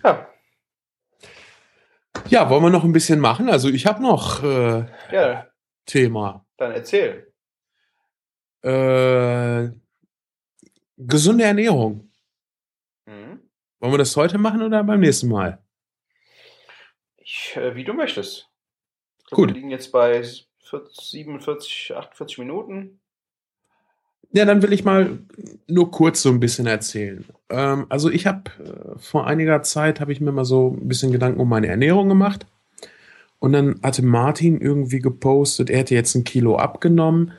Ja, ja, wollen wir noch ein bisschen machen? Also ich habe noch äh, ja, Thema. dann erzähl. Äh, gesunde Ernährung. Mhm. Wollen wir das heute machen oder beim nächsten Mal? Ich, äh, wie du möchtest. Gut. Wir liegen jetzt bei 40, 47, 48 Minuten. Ja, dann will ich mal nur kurz so ein bisschen erzählen. Ähm, also ich habe äh, vor einiger Zeit habe ich mir mal so ein bisschen Gedanken um meine Ernährung gemacht und dann hatte Martin irgendwie gepostet, er hätte jetzt ein Kilo abgenommen,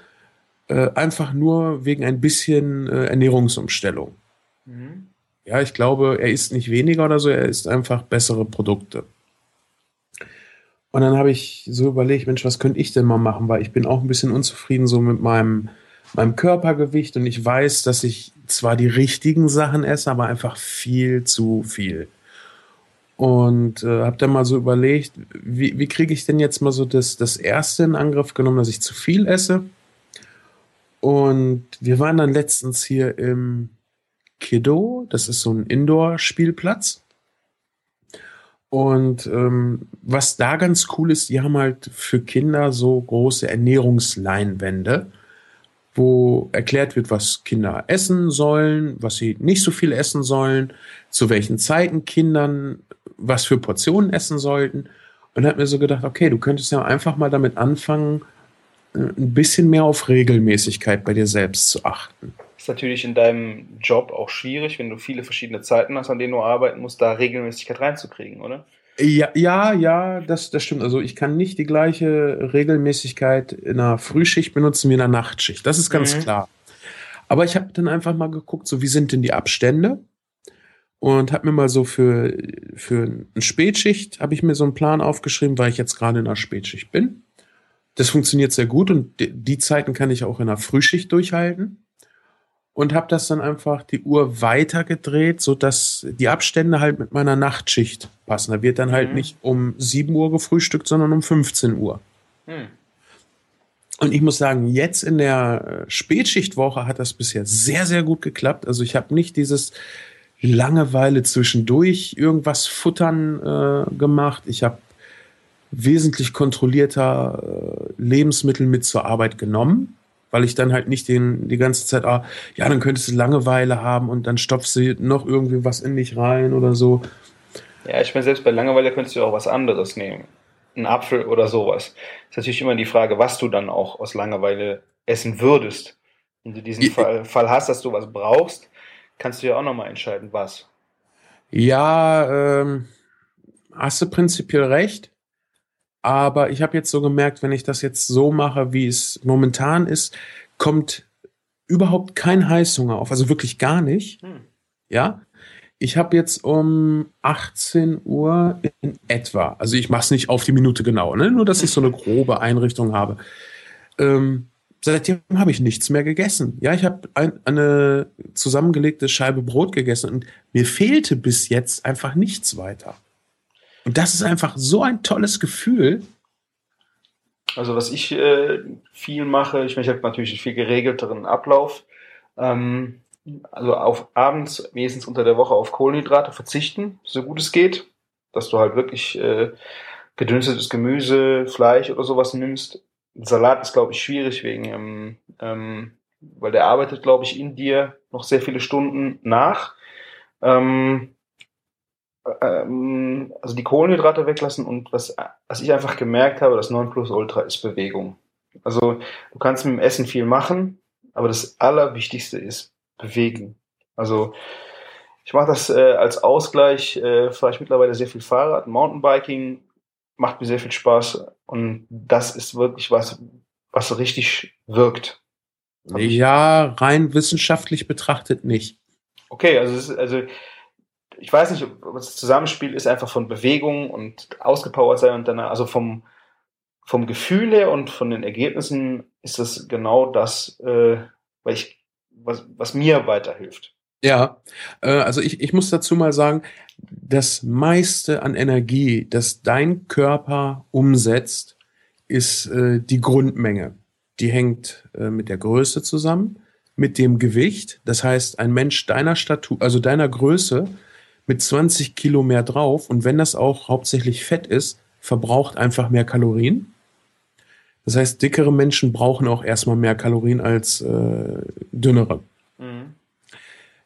äh, einfach nur wegen ein bisschen äh, Ernährungsumstellung. Mhm. Ja, ich glaube, er isst nicht weniger oder so, er isst einfach bessere Produkte. Und dann habe ich so überlegt, Mensch, was könnte ich denn mal machen, weil ich bin auch ein bisschen unzufrieden so mit meinem, meinem Körpergewicht und ich weiß, dass ich zwar die richtigen Sachen esse, aber einfach viel zu viel. Und äh, habe dann mal so überlegt, wie, wie kriege ich denn jetzt mal so das, das erste in Angriff genommen, dass ich zu viel esse. Und wir waren dann letztens hier im Kiddo, das ist so ein Indoor-Spielplatz. Und ähm, was da ganz cool ist, die haben halt für Kinder so große Ernährungsleinwände, wo erklärt wird, was Kinder essen sollen, was sie nicht so viel essen sollen, zu welchen Zeiten Kindern was für Portionen essen sollten. Und hat mir so gedacht, okay, du könntest ja einfach mal damit anfangen, äh, ein bisschen mehr auf Regelmäßigkeit bei dir selbst zu achten. Ist natürlich in deinem Job auch schwierig, wenn du viele verschiedene Zeiten hast, an denen du arbeiten musst, da Regelmäßigkeit reinzukriegen, oder? Ja, ja, ja, das, das stimmt. Also ich kann nicht die gleiche Regelmäßigkeit in einer Frühschicht benutzen wie in einer Nachtschicht. Das ist ganz Mhm. klar. Aber ich habe dann einfach mal geguckt, so wie sind denn die Abstände? Und habe mir mal so für, für eine Spätschicht, habe ich mir so einen Plan aufgeschrieben, weil ich jetzt gerade in einer Spätschicht bin. Das funktioniert sehr gut und die, die Zeiten kann ich auch in einer Frühschicht durchhalten. Und habe das dann einfach die Uhr weitergedreht, so dass die Abstände halt mit meiner Nachtschicht passen. Da wird dann halt Mhm. nicht um 7 Uhr gefrühstückt, sondern um 15 Uhr. Hm. Und ich muss sagen, jetzt in der äh, Spätschichtwoche hat das bisher sehr, sehr gut geklappt. Also ich habe nicht dieses Langeweile zwischendurch irgendwas futtern äh, gemacht. Ich habe wesentlich kontrollierter äh, Lebensmittel mit zur Arbeit genommen, weil ich dann halt nicht den, die ganze Zeit, ah, ja, dann könntest du Langeweile haben und dann stopfst du noch irgendwie was in dich rein oder so. Ja, ich meine, selbst bei Langeweile könntest du auch was anderes nehmen. Ein Apfel oder sowas. Ist natürlich immer die Frage, was du dann auch aus Langeweile essen würdest. Wenn du diesen Fall, Fall hast, dass du was brauchst, kannst du ja auch nochmal entscheiden, was. Ja, ähm, hast du prinzipiell recht. Aber ich habe jetzt so gemerkt, wenn ich das jetzt so mache, wie es momentan ist, kommt überhaupt kein Heißhunger auf. Also wirklich gar nicht. Hm. Ja. Ich habe jetzt um 18 Uhr in etwa, also ich mache es nicht auf die Minute genau, ne? nur dass ich so eine grobe Einrichtung habe. Ähm, seitdem habe ich nichts mehr gegessen. Ja, ich habe ein, eine zusammengelegte Scheibe Brot gegessen und mir fehlte bis jetzt einfach nichts weiter. Und das ist einfach so ein tolles Gefühl. Also was ich äh, viel mache, ich, meine, ich habe natürlich einen viel geregelteren Ablauf. Ähm, also auf abends, wenigstens unter der Woche, auf Kohlenhydrate verzichten, so gut es geht. Dass du halt wirklich äh, gedünstetes Gemüse, Fleisch oder sowas nimmst. Salat ist, glaube ich, schwierig wegen, ähm, ähm, weil der arbeitet, glaube ich, in dir noch sehr viele Stunden nach. Ähm, ähm, also die Kohlenhydrate weglassen und was, was ich einfach gemerkt habe, das 9 Plus Ultra ist Bewegung. Also du kannst mit dem Essen viel machen, aber das Allerwichtigste ist bewegen. Also ich mache das äh, als Ausgleich, äh, fahre ich mittlerweile sehr viel Fahrrad, Mountainbiking macht mir sehr viel Spaß und das ist wirklich was, was richtig wirkt. Ja, rein wissenschaftlich betrachtet nicht. Okay, also, ist, also ich weiß nicht, ob das Zusammenspiel ist einfach von Bewegung und ausgepowert sein und dann, also vom, vom Gefühl her und von den Ergebnissen ist das genau das, äh, weil ich, was, was mir weiterhilft. Ja, äh, also ich, ich muss dazu mal sagen, das meiste an Energie, das dein Körper umsetzt, ist äh, die Grundmenge. Die hängt äh, mit der Größe zusammen, mit dem Gewicht. Das heißt, ein Mensch deiner Statur, also deiner Größe, mit 20 Kilo mehr drauf und wenn das auch hauptsächlich Fett ist, verbraucht einfach mehr Kalorien. Das heißt, dickere Menschen brauchen auch erstmal mehr Kalorien als äh, dünnere. Mhm.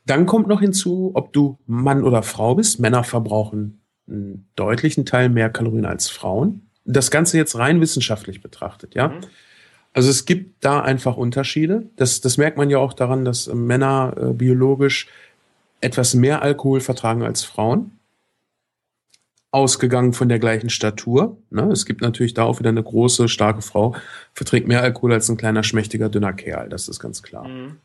Dann kommt noch hinzu, ob du Mann oder Frau bist. Männer verbrauchen einen deutlichen Teil mehr Kalorien als Frauen. Das Ganze jetzt rein wissenschaftlich betrachtet, ja. Mhm. Also es gibt da einfach Unterschiede. Das, das merkt man ja auch daran, dass Männer äh, biologisch etwas mehr Alkohol vertragen als Frauen. Ausgegangen von der gleichen Statur. Ne? Es gibt natürlich da auch wieder eine große, starke Frau, verträgt mehr Alkohol als ein kleiner, schmächtiger, dünner Kerl. Das ist ganz klar. Mhm.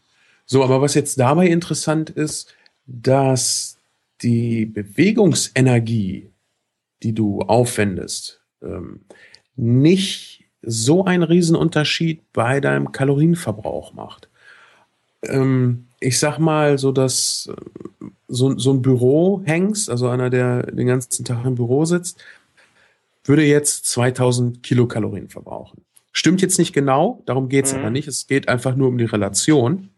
So, aber was jetzt dabei interessant ist, dass die Bewegungsenergie, die du aufwendest, ähm, nicht so einen Riesenunterschied bei deinem Kalorienverbrauch macht. Ähm, ich sag mal, so dass äh, so, so ein Büro hängst, also einer, der den ganzen Tag im Büro sitzt, würde jetzt 2000 Kilokalorien verbrauchen. Stimmt jetzt nicht genau, darum geht's mhm. aber nicht. Es geht einfach nur um die Relation.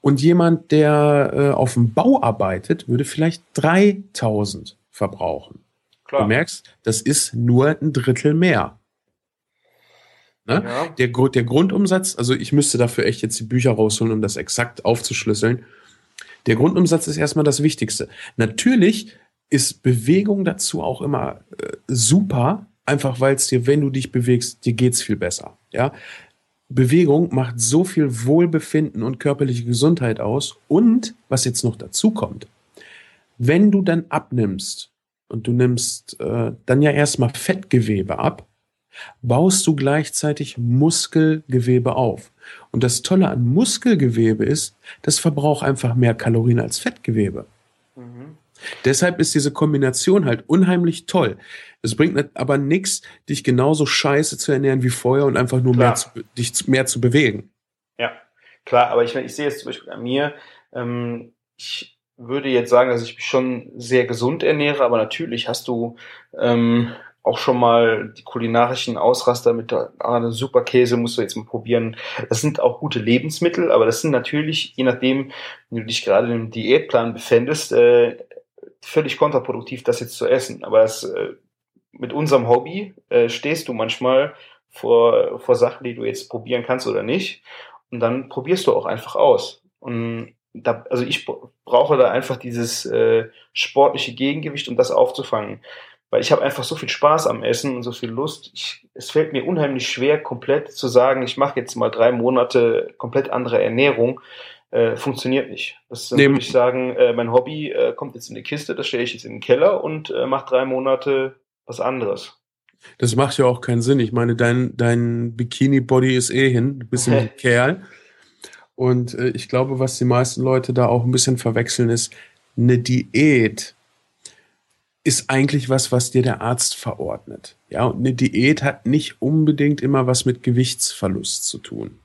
Und jemand, der äh, auf dem Bau arbeitet, würde vielleicht 3000 verbrauchen. Klar. Du merkst, das ist nur ein Drittel mehr. Ne? Ja. Der, der Grundumsatz, also ich müsste dafür echt jetzt die Bücher rausholen, um das exakt aufzuschlüsseln. Der Grundumsatz ist erstmal das Wichtigste. Natürlich ist Bewegung dazu auch immer äh, super, einfach weil es dir, wenn du dich bewegst, dir geht's viel besser. Ja, Bewegung macht so viel Wohlbefinden und körperliche Gesundheit aus. Und was jetzt noch dazu kommt, wenn du dann abnimmst und du nimmst äh, dann ja erstmal Fettgewebe ab, baust du gleichzeitig Muskelgewebe auf. Und das Tolle an Muskelgewebe ist, das verbraucht einfach mehr Kalorien als Fettgewebe. Mhm. Deshalb ist diese Kombination halt unheimlich toll. Es bringt aber nichts, dich genauso scheiße zu ernähren wie vorher und einfach nur mehr zu, dich mehr zu bewegen. Ja, klar, aber ich, ich sehe es zum Beispiel an mir. Ähm, ich würde jetzt sagen, dass ich mich schon sehr gesund ernähre, aber natürlich hast du ähm, auch schon mal die kulinarischen Ausraster mit ah, super Käse musst du jetzt mal probieren. Das sind auch gute Lebensmittel, aber das sind natürlich, je nachdem, wenn du dich gerade im Diätplan befändest, äh, völlig kontraproduktiv, das jetzt zu essen. Aber das äh, mit unserem Hobby äh, stehst du manchmal vor, vor Sachen, die du jetzt probieren kannst oder nicht. Und dann probierst du auch einfach aus. Und da, also ich brauche da einfach dieses äh, sportliche Gegengewicht, um das aufzufangen. Weil ich habe einfach so viel Spaß am Essen und so viel Lust. Ich, es fällt mir unheimlich schwer, komplett zu sagen, ich mache jetzt mal drei Monate komplett andere Ernährung. Äh, funktioniert nicht. Das nee. würde ich sagen, äh, mein Hobby äh, kommt jetzt in die Kiste, das stelle ich jetzt in den Keller und äh, mache drei Monate was anderes. Das macht ja auch keinen Sinn. Ich meine, dein, dein Bikini-Body ist eh hin. Du bist ein *laughs* Kerl. Und äh, ich glaube, was die meisten Leute da auch ein bisschen verwechseln, ist, eine Diät ist eigentlich was, was dir der Arzt verordnet. Ja, und eine Diät hat nicht unbedingt immer was mit Gewichtsverlust zu tun.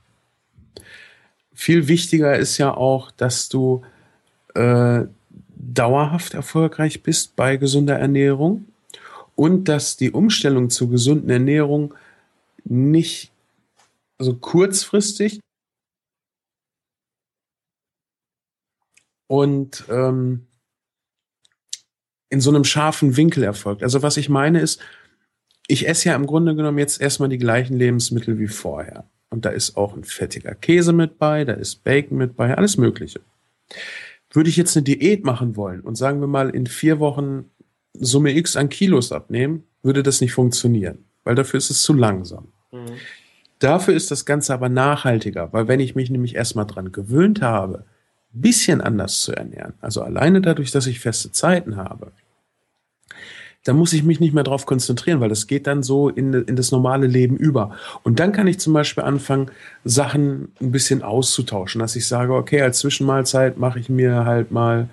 Viel wichtiger ist ja auch, dass du äh, dauerhaft erfolgreich bist bei gesunder Ernährung und dass die Umstellung zur gesunden Ernährung nicht also kurzfristig und ähm, in so einem scharfen Winkel erfolgt. Also was ich meine ist, ich esse ja im Grunde genommen jetzt erstmal die gleichen Lebensmittel wie vorher. Und da ist auch ein fettiger Käse mit bei, da ist Bacon mit bei, alles Mögliche. Würde ich jetzt eine Diät machen wollen und sagen wir mal in vier Wochen Summe X an Kilos abnehmen, würde das nicht funktionieren, weil dafür ist es zu langsam. Mhm. Dafür ist das Ganze aber nachhaltiger, weil wenn ich mich nämlich erstmal dran gewöhnt habe, bisschen anders zu ernähren, also alleine dadurch, dass ich feste Zeiten habe, da muss ich mich nicht mehr drauf konzentrieren, weil das geht dann so in, in das normale Leben über. Und dann kann ich zum Beispiel anfangen, Sachen ein bisschen auszutauschen, dass ich sage, okay, als Zwischenmahlzeit mache ich mir halt mal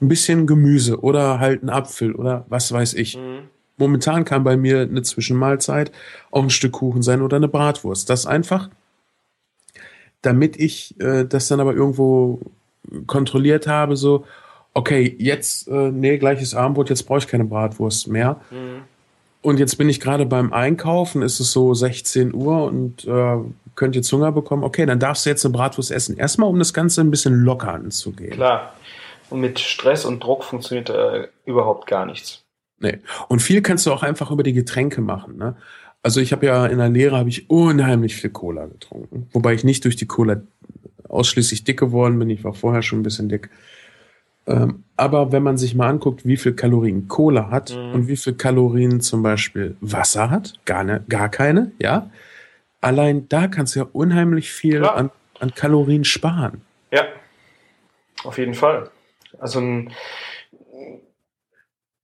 ein bisschen Gemüse oder halt ein Apfel oder was weiß ich. Mhm. Momentan kann bei mir eine Zwischenmahlzeit auch ein Stück Kuchen sein oder eine Bratwurst. Das einfach, damit ich äh, das dann aber irgendwo kontrolliert habe, so, okay, jetzt, äh, nee, gleiches Abendbrot, jetzt brauche ich keine Bratwurst mehr. Mhm. Und jetzt bin ich gerade beim Einkaufen, ist es so 16 Uhr und äh, könnt jetzt Hunger bekommen. Okay, dann darfst du jetzt eine Bratwurst essen. Erstmal, um das Ganze ein bisschen locker anzugehen. Klar. Und mit Stress und Druck funktioniert äh, überhaupt gar nichts. Nee. Und viel kannst du auch einfach über die Getränke machen. Ne? Also ich habe ja in der Lehre habe ich unheimlich viel Cola getrunken. Wobei ich nicht durch die Cola ausschließlich dick geworden bin. Ich war vorher schon ein bisschen dick. Ähm, aber wenn man sich mal anguckt, wie viel Kalorien Cola hat mhm. und wie viel Kalorien zum Beispiel Wasser hat, gar, ne, gar keine, ja. Allein da kannst du ja unheimlich viel an, an Kalorien sparen. Ja, auf jeden Fall. Also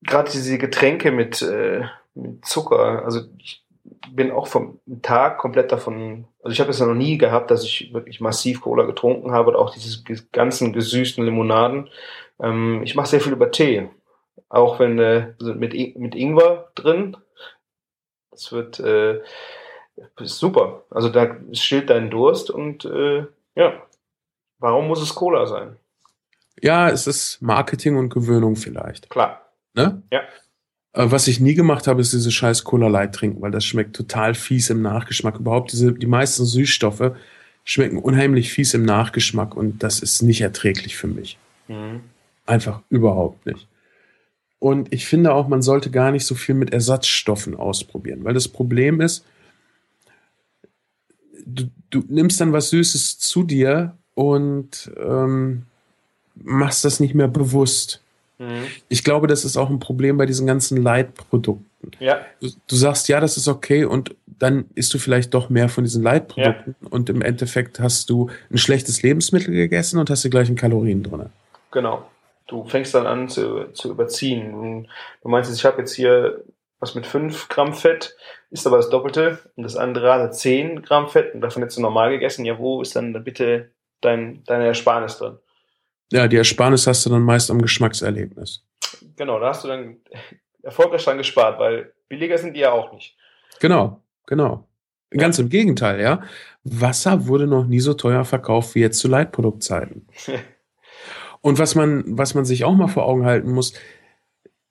gerade diese Getränke mit, äh, mit Zucker, also ich bin auch vom Tag komplett davon, also ich habe es ja noch nie gehabt, dass ich wirklich massiv Cola getrunken habe und auch diese ganzen gesüßten Limonaden. Ähm, ich mache sehr viel über Tee, auch wenn äh, also mit, mit Ingwer drin. Das wird äh, super. Also da stillt deinen Durst und äh, ja, warum muss es Cola sein? Ja, es ist Marketing und Gewöhnung vielleicht. Klar. Ne? Ja. Äh, was ich nie gemacht habe, ist diese scheiß Cola Light trinken, weil das schmeckt total fies im Nachgeschmack. Überhaupt diese, die meisten Süßstoffe schmecken unheimlich fies im Nachgeschmack und das ist nicht erträglich für mich. Mhm. Einfach überhaupt nicht. Und ich finde auch, man sollte gar nicht so viel mit Ersatzstoffen ausprobieren, weil das Problem ist, du, du nimmst dann was Süßes zu dir und ähm, machst das nicht mehr bewusst. Mhm. Ich glaube, das ist auch ein Problem bei diesen ganzen Leitprodukten. Ja. Du, du, sagst, ja, das ist okay und dann isst du vielleicht doch mehr von diesen Leitprodukten ja. und im Endeffekt hast du ein schlechtes Lebensmittel gegessen und hast die gleichen Kalorien drin. Genau. Du fängst dann an zu, zu überziehen. Du meinst, ich habe jetzt hier was mit 5 Gramm Fett, ist aber das Doppelte und das andere hat 10 Gramm Fett und davon jetzt normal gegessen. Ja, wo ist dann bitte dein, deine Ersparnis drin? Ja, die Ersparnis hast du dann meist am Geschmackserlebnis. Genau, da hast du dann erfolgreich dran gespart, weil billiger sind die ja auch nicht. Genau, genau. Ganz im Gegenteil, ja. Wasser wurde noch nie so teuer verkauft wie jetzt zu Leitproduktzeiten. *laughs* Und was man, was man sich auch mal vor Augen halten muss,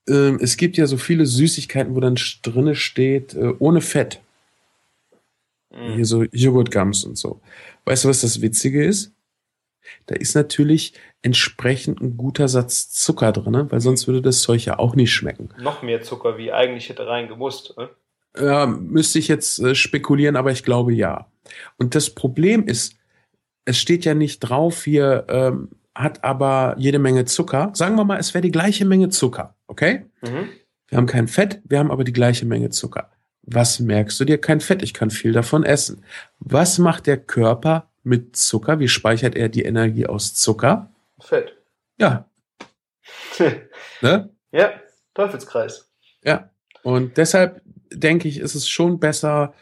äh, es gibt ja so viele Süßigkeiten, wo dann drinne steht, äh, ohne Fett. Mhm. Hier so Joghurtgums und so. Weißt du, was das Witzige ist? Da ist natürlich entsprechend ein guter Satz Zucker drin, weil sonst würde das Zeug ja auch nicht schmecken. Noch mehr Zucker, wie eigentlich hätte reingemusst. Ne? Ja, müsste ich jetzt äh, spekulieren, aber ich glaube ja. Und das Problem ist, es steht ja nicht drauf, hier ähm, hat aber jede Menge Zucker. Sagen wir mal, es wäre die gleiche Menge Zucker, okay? Mhm. Wir haben kein Fett, wir haben aber die gleiche Menge Zucker. Was merkst du dir? Kein Fett, ich kann viel davon essen. Was macht der Körper mit Zucker? Wie speichert er die Energie aus Zucker? Fett. Ja. *laughs* ne? Ja, Teufelskreis. Ja. Und deshalb denke ich, ist es schon besser,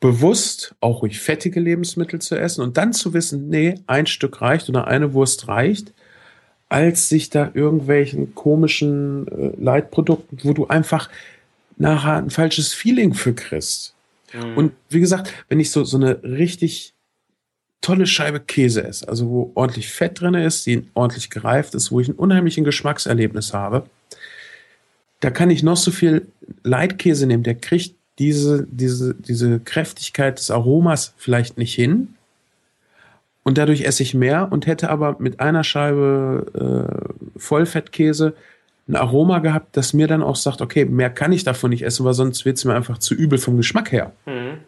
bewusst auch ruhig fettige Lebensmittel zu essen und dann zu wissen, nee, ein Stück reicht oder eine Wurst reicht, als sich da irgendwelchen komischen äh, Leitprodukten, wo du einfach nachher ein falsches Feeling für kriegst. Mhm. Und wie gesagt, wenn ich so, so eine richtig tolle Scheibe Käse esse, also wo ordentlich Fett drin ist, die ordentlich gereift ist, wo ich ein unheimliches Geschmackserlebnis habe, da kann ich noch so viel Leitkäse nehmen, der kriegt diese, diese, diese Kräftigkeit des Aromas vielleicht nicht hin. Und dadurch esse ich mehr und hätte aber mit einer Scheibe äh, Vollfettkäse ein Aroma gehabt, das mir dann auch sagt, okay, mehr kann ich davon nicht essen, weil sonst wird es mir einfach zu übel vom Geschmack her. Mhm.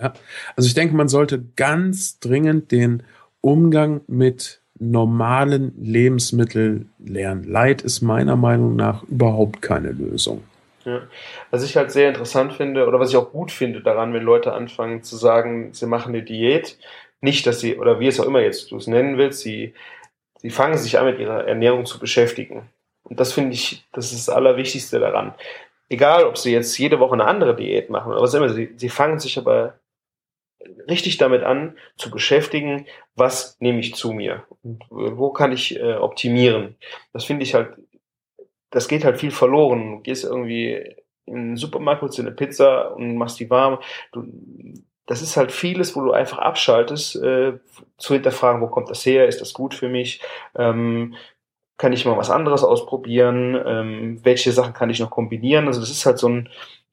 Ja. Also ich denke, man sollte ganz dringend den Umgang mit normalen Lebensmitteln lernen. Leid ist meiner Meinung nach überhaupt keine Lösung. Ja. Was ich halt sehr interessant finde oder was ich auch gut finde daran, wenn Leute anfangen zu sagen, sie machen eine Diät, nicht, dass sie, oder wie es auch immer jetzt du es nennen willst, sie, sie fangen sich an, mit ihrer Ernährung zu beschäftigen. Und das finde ich, das ist das Allerwichtigste daran. Egal, ob sie jetzt jede Woche eine andere Diät machen oder was immer, sie, sie fangen sich aber richtig damit an, zu beschäftigen, was nehme ich zu mir und wo kann ich äh, optimieren. Das finde ich halt das geht halt viel verloren. Du gehst irgendwie in den Supermarkt, holst dir eine Pizza und machst die warm. Du, das ist halt vieles, wo du einfach abschaltest, äh, zu hinterfragen, wo kommt das her, ist das gut für mich, ähm, kann ich mal was anderes ausprobieren, ähm, welche Sachen kann ich noch kombinieren. Also das ist halt so ein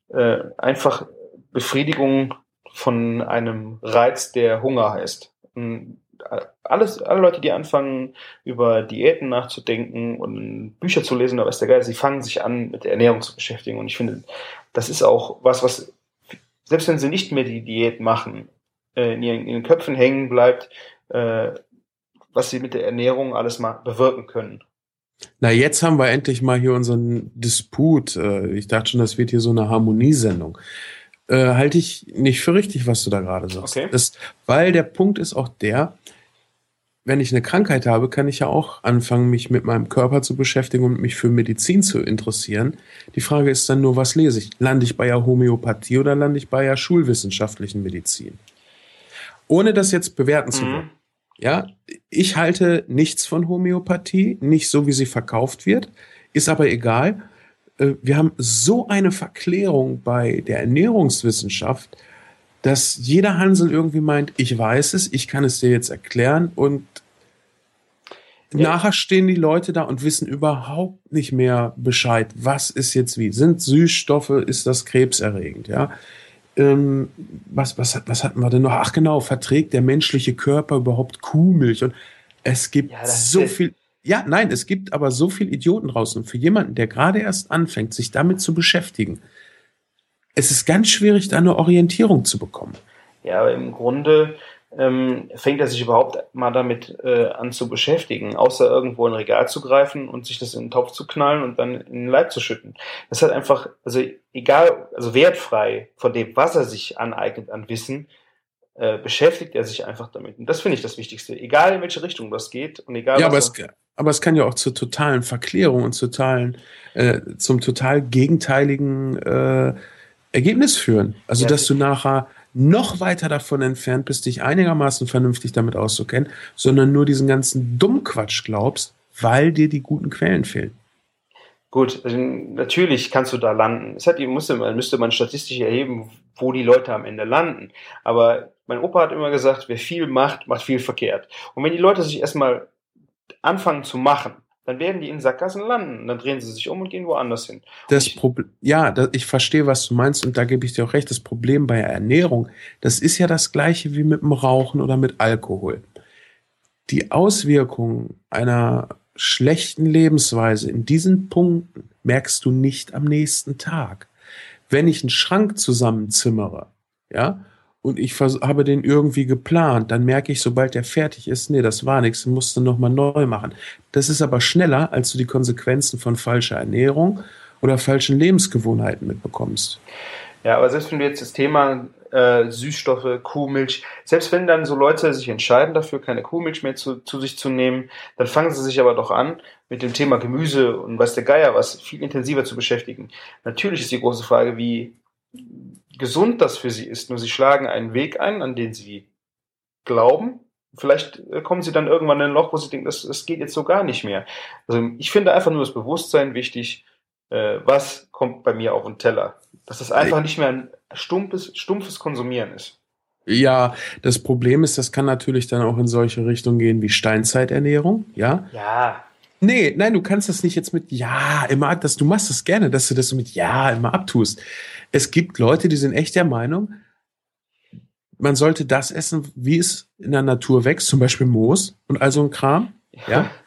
äh, einfach Befriedigung von einem Reiz, der Hunger heißt. Und alles, alle Leute, die anfangen, über Diäten nachzudenken und Bücher zu lesen, aber ist der Geil, sie fangen sich an, mit der Ernährung zu beschäftigen. Und ich finde, das ist auch was, was, selbst wenn sie nicht mehr die Diät machen, äh, in, ihren, in den Köpfen hängen bleibt, äh, was sie mit der Ernährung alles mal bewirken können. Na, jetzt haben wir endlich mal hier unseren Disput. Äh, ich dachte schon, das wird hier so eine Harmoniesendung äh, halte ich nicht für richtig, was du da gerade sagst. Okay. Das, weil der Punkt ist auch der, wenn ich eine Krankheit habe, kann ich ja auch anfangen, mich mit meinem Körper zu beschäftigen und mich für Medizin zu interessieren. Die Frage ist dann nur, was lese ich? Lande ich bei der Homöopathie oder lande ich bei der schulwissenschaftlichen Medizin? Ohne das jetzt bewerten zu wollen. Mhm. Ja, ich halte nichts von Homöopathie, nicht so, wie sie verkauft wird, ist aber egal. Äh, wir haben so eine Verklärung bei der Ernährungswissenschaft, dass jeder Hansel irgendwie meint, ich weiß es, ich kann es dir jetzt erklären und ja. nachher stehen die Leute da und wissen überhaupt nicht mehr Bescheid, was ist jetzt wie. Sind Süßstoffe, ist das krebserregend, ja? Ähm, was, was, was hatten wir denn noch? Ach genau, verträgt der menschliche Körper überhaupt Kuhmilch? Und es gibt ja, so viel ja, nein, es gibt aber so viel Idioten draußen. Und für jemanden, der gerade erst anfängt, sich damit zu beschäftigen, es ist ganz schwierig, da eine Orientierung zu bekommen. Ja, aber im Grunde ähm, fängt er sich überhaupt mal damit äh, an zu beschäftigen, außer irgendwo in ein Regal zu greifen und sich das in den Topf zu knallen und dann in den Leib zu schütten. Das hat einfach, also egal, also wertfrei von dem, was er sich aneignet an Wissen, äh, beschäftigt er sich einfach damit. Und das finde ich das Wichtigste. Egal in welche Richtung das geht und egal. Ja, aber es, aber es kann ja auch zur totalen Verklärung und totalen, äh, zum total gegenteiligen äh, Ergebnis führen. Also, ja, dass du nachher noch weiter davon entfernt bist, dich einigermaßen vernünftig damit auszukennen, sondern nur diesen ganzen Dummquatsch glaubst, weil dir die guten Quellen fehlen. Gut, also natürlich kannst du da landen. Es hat, musste, müsste man statistisch erheben, wo die Leute am Ende landen. Aber mein Opa hat immer gesagt, wer viel macht, macht viel verkehrt. Und wenn die Leute sich erstmal anfangen zu machen, dann werden die in Sackgassen landen. Dann drehen sie sich um und gehen woanders hin. Das Problem, ja, das, ich verstehe, was du meinst und da gebe ich dir auch recht. Das Problem bei Ernährung, das ist ja das gleiche wie mit dem Rauchen oder mit Alkohol. die Auswirkungen einer schlechten Lebensweise in diesen Punkten merkst du nicht am nächsten Tag. Wenn ich einen Schrank zusammenzimmere, ja, und ich habe den irgendwie geplant, dann merke ich, sobald der fertig ist, nee, das war nichts, musst du nochmal neu machen. Das ist aber schneller, als du die Konsequenzen von falscher Ernährung oder falschen Lebensgewohnheiten mitbekommst. Ja, aber selbst wenn du jetzt das Thema äh, Süßstoffe, Kuhmilch, selbst wenn dann so Leute sich entscheiden dafür, keine Kuhmilch mehr zu, zu sich zu nehmen, dann fangen sie sich aber doch an, mit dem Thema Gemüse und weiß der Geier was viel intensiver zu beschäftigen. Natürlich ist die große Frage, wie gesund das für sie ist. Nur sie schlagen einen Weg ein, an den sie glauben. Vielleicht äh, kommen sie dann irgendwann in ein Loch, wo sie denken, das, das geht jetzt so gar nicht mehr. Also ich finde einfach nur das Bewusstsein wichtig, äh, was kommt bei mir auf den Teller. Dass das einfach nicht mehr ein stumpfes, stumpfes Konsumieren ist. Ja, das Problem ist, das kann natürlich dann auch in solche Richtungen gehen wie Steinzeiternährung, ja? Ja. Nee, nein, du kannst das nicht jetzt mit Ja immer, das, du machst das gerne, dass du das mit Ja immer abtust. Es gibt Leute, die sind echt der Meinung, man sollte das essen, wie es in der Natur wächst, zum Beispiel Moos und all so ein Kram. Ja. *laughs*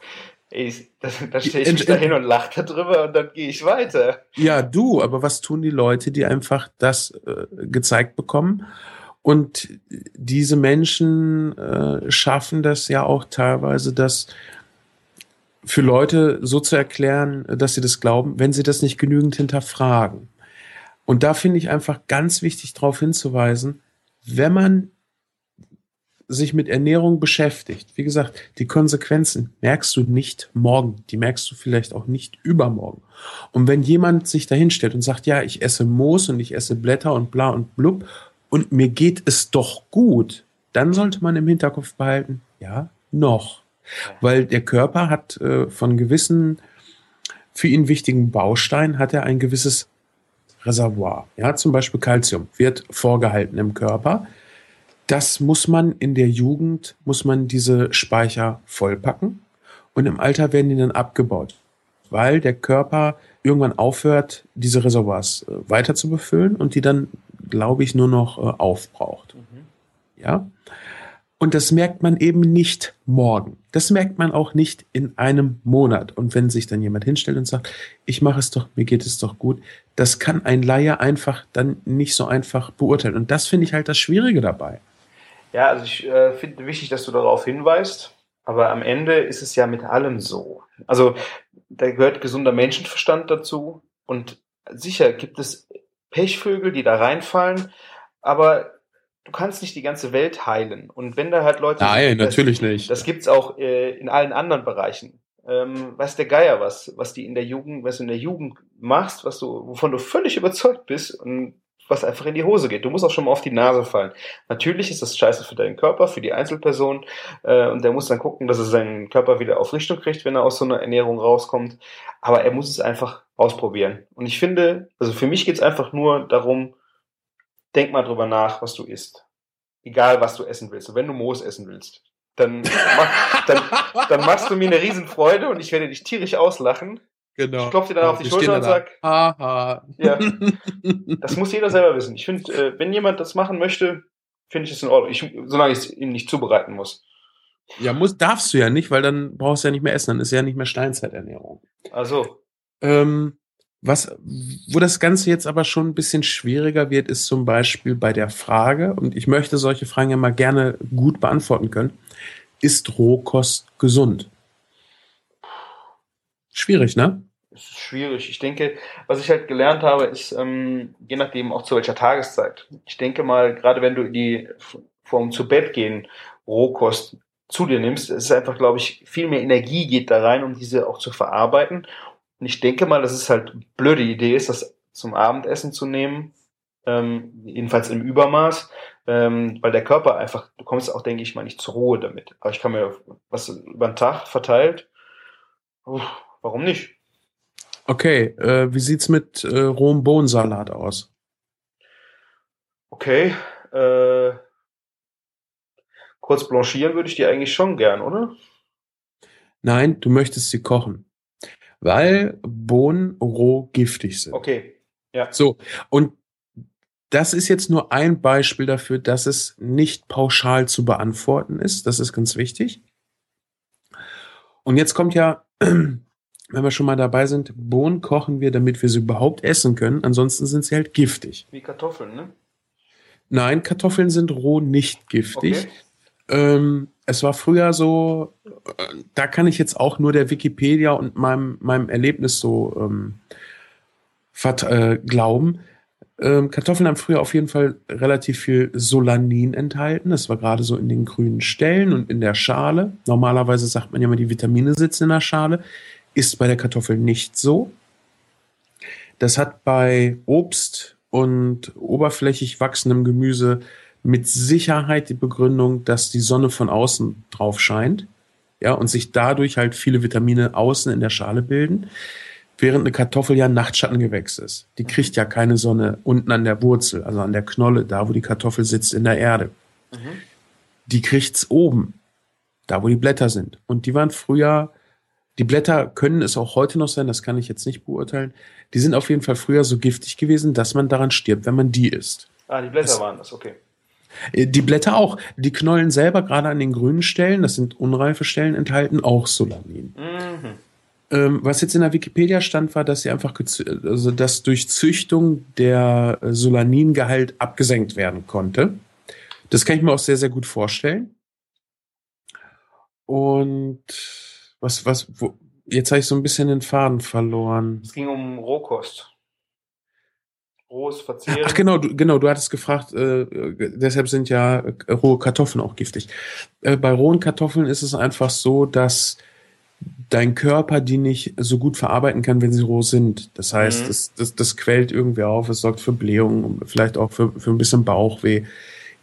Ich, da stehe ich mich da hin und lache darüber und dann gehe ich weiter. Ja, du, aber was tun die Leute, die einfach das äh, gezeigt bekommen? Und diese Menschen äh, schaffen das ja auch teilweise, dass für Leute so zu erklären, dass sie das glauben, wenn sie das nicht genügend hinterfragen. Und da finde ich einfach ganz wichtig darauf hinzuweisen, wenn man sich mit Ernährung beschäftigt, wie gesagt, die Konsequenzen merkst du nicht morgen, die merkst du vielleicht auch nicht übermorgen. Und wenn jemand sich dahinstellt und sagt, ja, ich esse Moos und ich esse Blätter und bla und blub und mir geht es doch gut, dann sollte man im Hinterkopf behalten, ja, noch. Weil der Körper hat äh, von gewissen für ihn wichtigen Bausteinen hat er ein gewisses Reservoir. Ja, zum Beispiel Calcium wird vorgehalten im Körper. Das muss man in der Jugend, muss man diese Speicher vollpacken und im Alter werden die dann abgebaut, weil der Körper irgendwann aufhört, diese Reservoirs äh, weiter zu befüllen und die dann, glaube ich, nur noch äh, aufbraucht. Mhm. Ja. Und das merkt man eben nicht morgen. Das merkt man auch nicht in einem Monat. Und wenn sich dann jemand hinstellt und sagt, ich mache es doch, mir geht es doch gut, das kann ein Laie einfach dann nicht so einfach beurteilen. Und das finde ich halt das Schwierige dabei. Ja, also ich äh, finde wichtig, dass du darauf hinweist. Aber am Ende ist es ja mit allem so. Also da gehört gesunder Menschenverstand dazu. Und sicher gibt es Pechvögel, die da reinfallen. Aber du kannst nicht die ganze Welt heilen. Und wenn da halt Leute. Nein, sind, natürlich das, nicht. Das gibt's auch äh, in allen anderen Bereichen. Ähm, weiß der Geier was, was die in der Jugend, was du in der Jugend machst, was du, wovon du völlig überzeugt bist und was einfach in die Hose geht. Du musst auch schon mal auf die Nase fallen. Natürlich ist das scheiße für deinen Körper, für die Einzelperson, äh, und der muss dann gucken, dass er seinen Körper wieder auf Richtung kriegt, wenn er aus so einer Ernährung rauskommt. Aber er muss es einfach ausprobieren. Und ich finde, also für mich geht's einfach nur darum, denk mal drüber nach, was du isst. Egal, was du essen willst. Und wenn du Moos essen willst, dann, mach, dann, dann machst du mir eine Riesenfreude und ich werde dich tierisch auslachen. Genau. Ich klopfe dir dann auf die Schulter und sag, haha. Ja, *laughs* das muss jeder selber wissen. Ich finde, äh, wenn jemand das machen möchte, finde ich es in Ordnung. Ich, solange ich es ihm nicht zubereiten muss. Ja, muss, darfst du ja nicht, weil dann brauchst du ja nicht mehr essen. Dann ist ja nicht mehr Steinzeiternährung. Also. Ähm, was, wo das Ganze jetzt aber schon ein bisschen schwieriger wird, ist zum Beispiel bei der Frage, und ich möchte solche Fragen ja mal gerne gut beantworten können, ist Rohkost gesund? Schwierig, ne? schwierig. Ich denke, was ich halt gelernt habe, ist, ähm, je nachdem auch zu welcher Tageszeit. Ich denke mal, gerade wenn du die vom zu Bett gehen Rohkost zu dir nimmst, es ist einfach, glaube ich, viel mehr Energie geht da rein, um diese auch zu verarbeiten. Und ich denke mal, dass es halt eine blöde Idee ist, das zum Abendessen zu nehmen, ähm, jedenfalls im Übermaß, ähm, weil der Körper einfach, du kommst auch, denke ich mal, nicht zur Ruhe damit. Aber ich kann mir was über den Tag verteilt, uff, warum nicht? Okay, äh, wie sieht's mit äh, rohem Bohnensalat aus? Okay, äh, kurz blanchieren würde ich die eigentlich schon gern, oder? Nein, du möchtest sie kochen weil Bohnen roh giftig sind. Okay. Ja. So, und das ist jetzt nur ein Beispiel dafür, dass es nicht pauschal zu beantworten ist. Das ist ganz wichtig. Und jetzt kommt ja, *clears throat* wenn wir schon mal dabei sind, Bohnen kochen wir, damit wir sie überhaupt essen können. Ansonsten sind sie halt giftig. Wie Kartoffeln, ne? Nein, Kartoffeln sind roh nicht giftig. Okay. Ähm, es war früher so, äh, da kann ich jetzt auch nur der Wikipedia und meinem, meinem Erlebnis so ähm, äh, glauben. Ähm, Kartoffeln haben früher auf jeden Fall relativ viel Solanin enthalten. Das war gerade so in den grünen Stellen und in der Schale. Normalerweise sagt man ja immer, die Vitamine sitzen in der Schale. Ist bei der Kartoffel nicht so. Das hat bei Obst und oberflächig wachsendem Gemüse mit Sicherheit die Begründung, dass die Sonne von außen drauf scheint. Ja, und sich dadurch halt viele Vitamine außen in der Schale bilden. Während eine Kartoffel ja ein Nachtschattengewächs ist. Die kriegt ja keine Sonne unten an der Wurzel, also an der Knolle, da wo die Kartoffel sitzt in der Erde. Mhm. Die kriegt's oben, da wo die Blätter sind. Und die waren früher, die Blätter können es auch heute noch sein, das kann ich jetzt nicht beurteilen. Die sind auf jeden Fall früher so giftig gewesen, dass man daran stirbt, wenn man die isst. Ah, die Blätter Das- waren das, okay. Äh, Die Blätter auch. Die Knollen selber, gerade an den grünen Stellen, das sind unreife Stellen, enthalten auch Solanin. Mhm. Ähm, was jetzt in der Wikipedia stand, war, dass sie einfach, also dass durch Züchtung der äh, Solaningehalt abgesenkt werden konnte. Das kann ich mir auch sehr, sehr gut vorstellen. Und was, was, wo, jetzt habe ich so ein bisschen den Faden verloren. Es ging um Rohkost. Rohes Verzehren. Ach genau, du, genau, du hattest gefragt, äh, deshalb sind ja äh, rohe Kartoffeln auch giftig. Äh, bei rohen Kartoffeln ist es einfach so, dass dein Körper die nicht so gut verarbeiten kann, wenn sie roh sind. Das heißt, Mhm. das, das, das quält irgendwie auf, es sorgt für Blähungen, vielleicht auch für, für ein bisschen Bauchweh.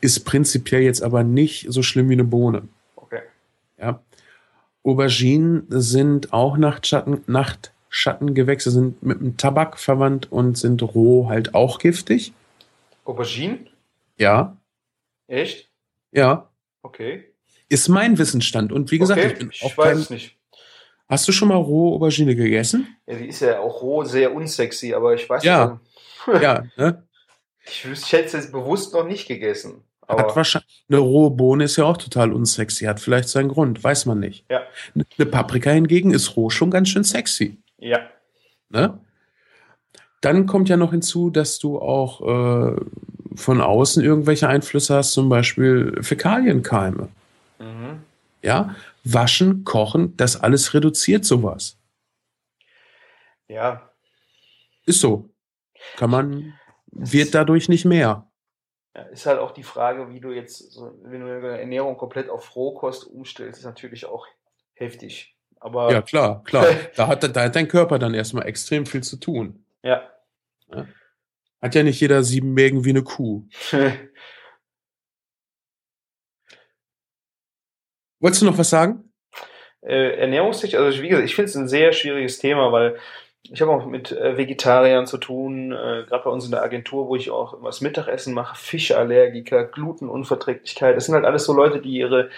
Ist prinzipiell jetzt aber nicht so schlimm wie eine Bohne. Okay. Ja. Auberginen sind auch Nachtschatten, Nachtschattengewächse, sind mit dem Tabak verwandt und sind roh halt auch giftig. Aubergine? Ja, Echt? ja. Okay. Ist mein Wissensstand. Und wie gesagt, okay. ich bin ich auch weiß kein, es nicht. Hast du schon mal rohe Aubergine gegessen? Ja, die ist ja auch roh sehr unsexy, aber ich weiß Ja. nicht. *laughs* ja, ne? Ich, ich hätte es bewusst noch nicht gegessen. Hat wahrscheinlich, eine rohe Bohne ist ja auch total unsexy, hat vielleicht seinen Grund, weiß man nicht. ja, Eine Paprika hingegen ist roh schon ganz schön sexy. Ja. Ne? Dann kommt ja noch hinzu, dass du auch äh, von außen irgendwelche Einflüsse hast, zum Beispiel Fäkalienkeime. Mhm. Ja, waschen, kochen, das alles reduziert sowas. Ja, Ist so. Kann man, wird dadurch nicht mehr. Ja, ist halt auch die Frage, wie du jetzt, wenn du deine Ernährung komplett auf Rohkost umstellst, ist natürlich auch heftig. Aber Ja, klar, klar. *laughs* Da hat, da hat dein Körper dann erstmal extrem viel zu tun. ja. Hat ja nicht jeder sieben Mägen wie eine Kuh. *laughs* Wolltest du noch was sagen? äh, ernährungstechnisch, also wie gesagt, ich finde es ein sehr schwieriges Thema, weil ich habe auch mit äh, Vegetariern zu tun, äh, gerade bei uns in der Agentur, wo ich auch immer das Mittagessen mache, Fischallergiker, Glutenunverträglichkeit. Das sind halt alles so Leute, die ihre,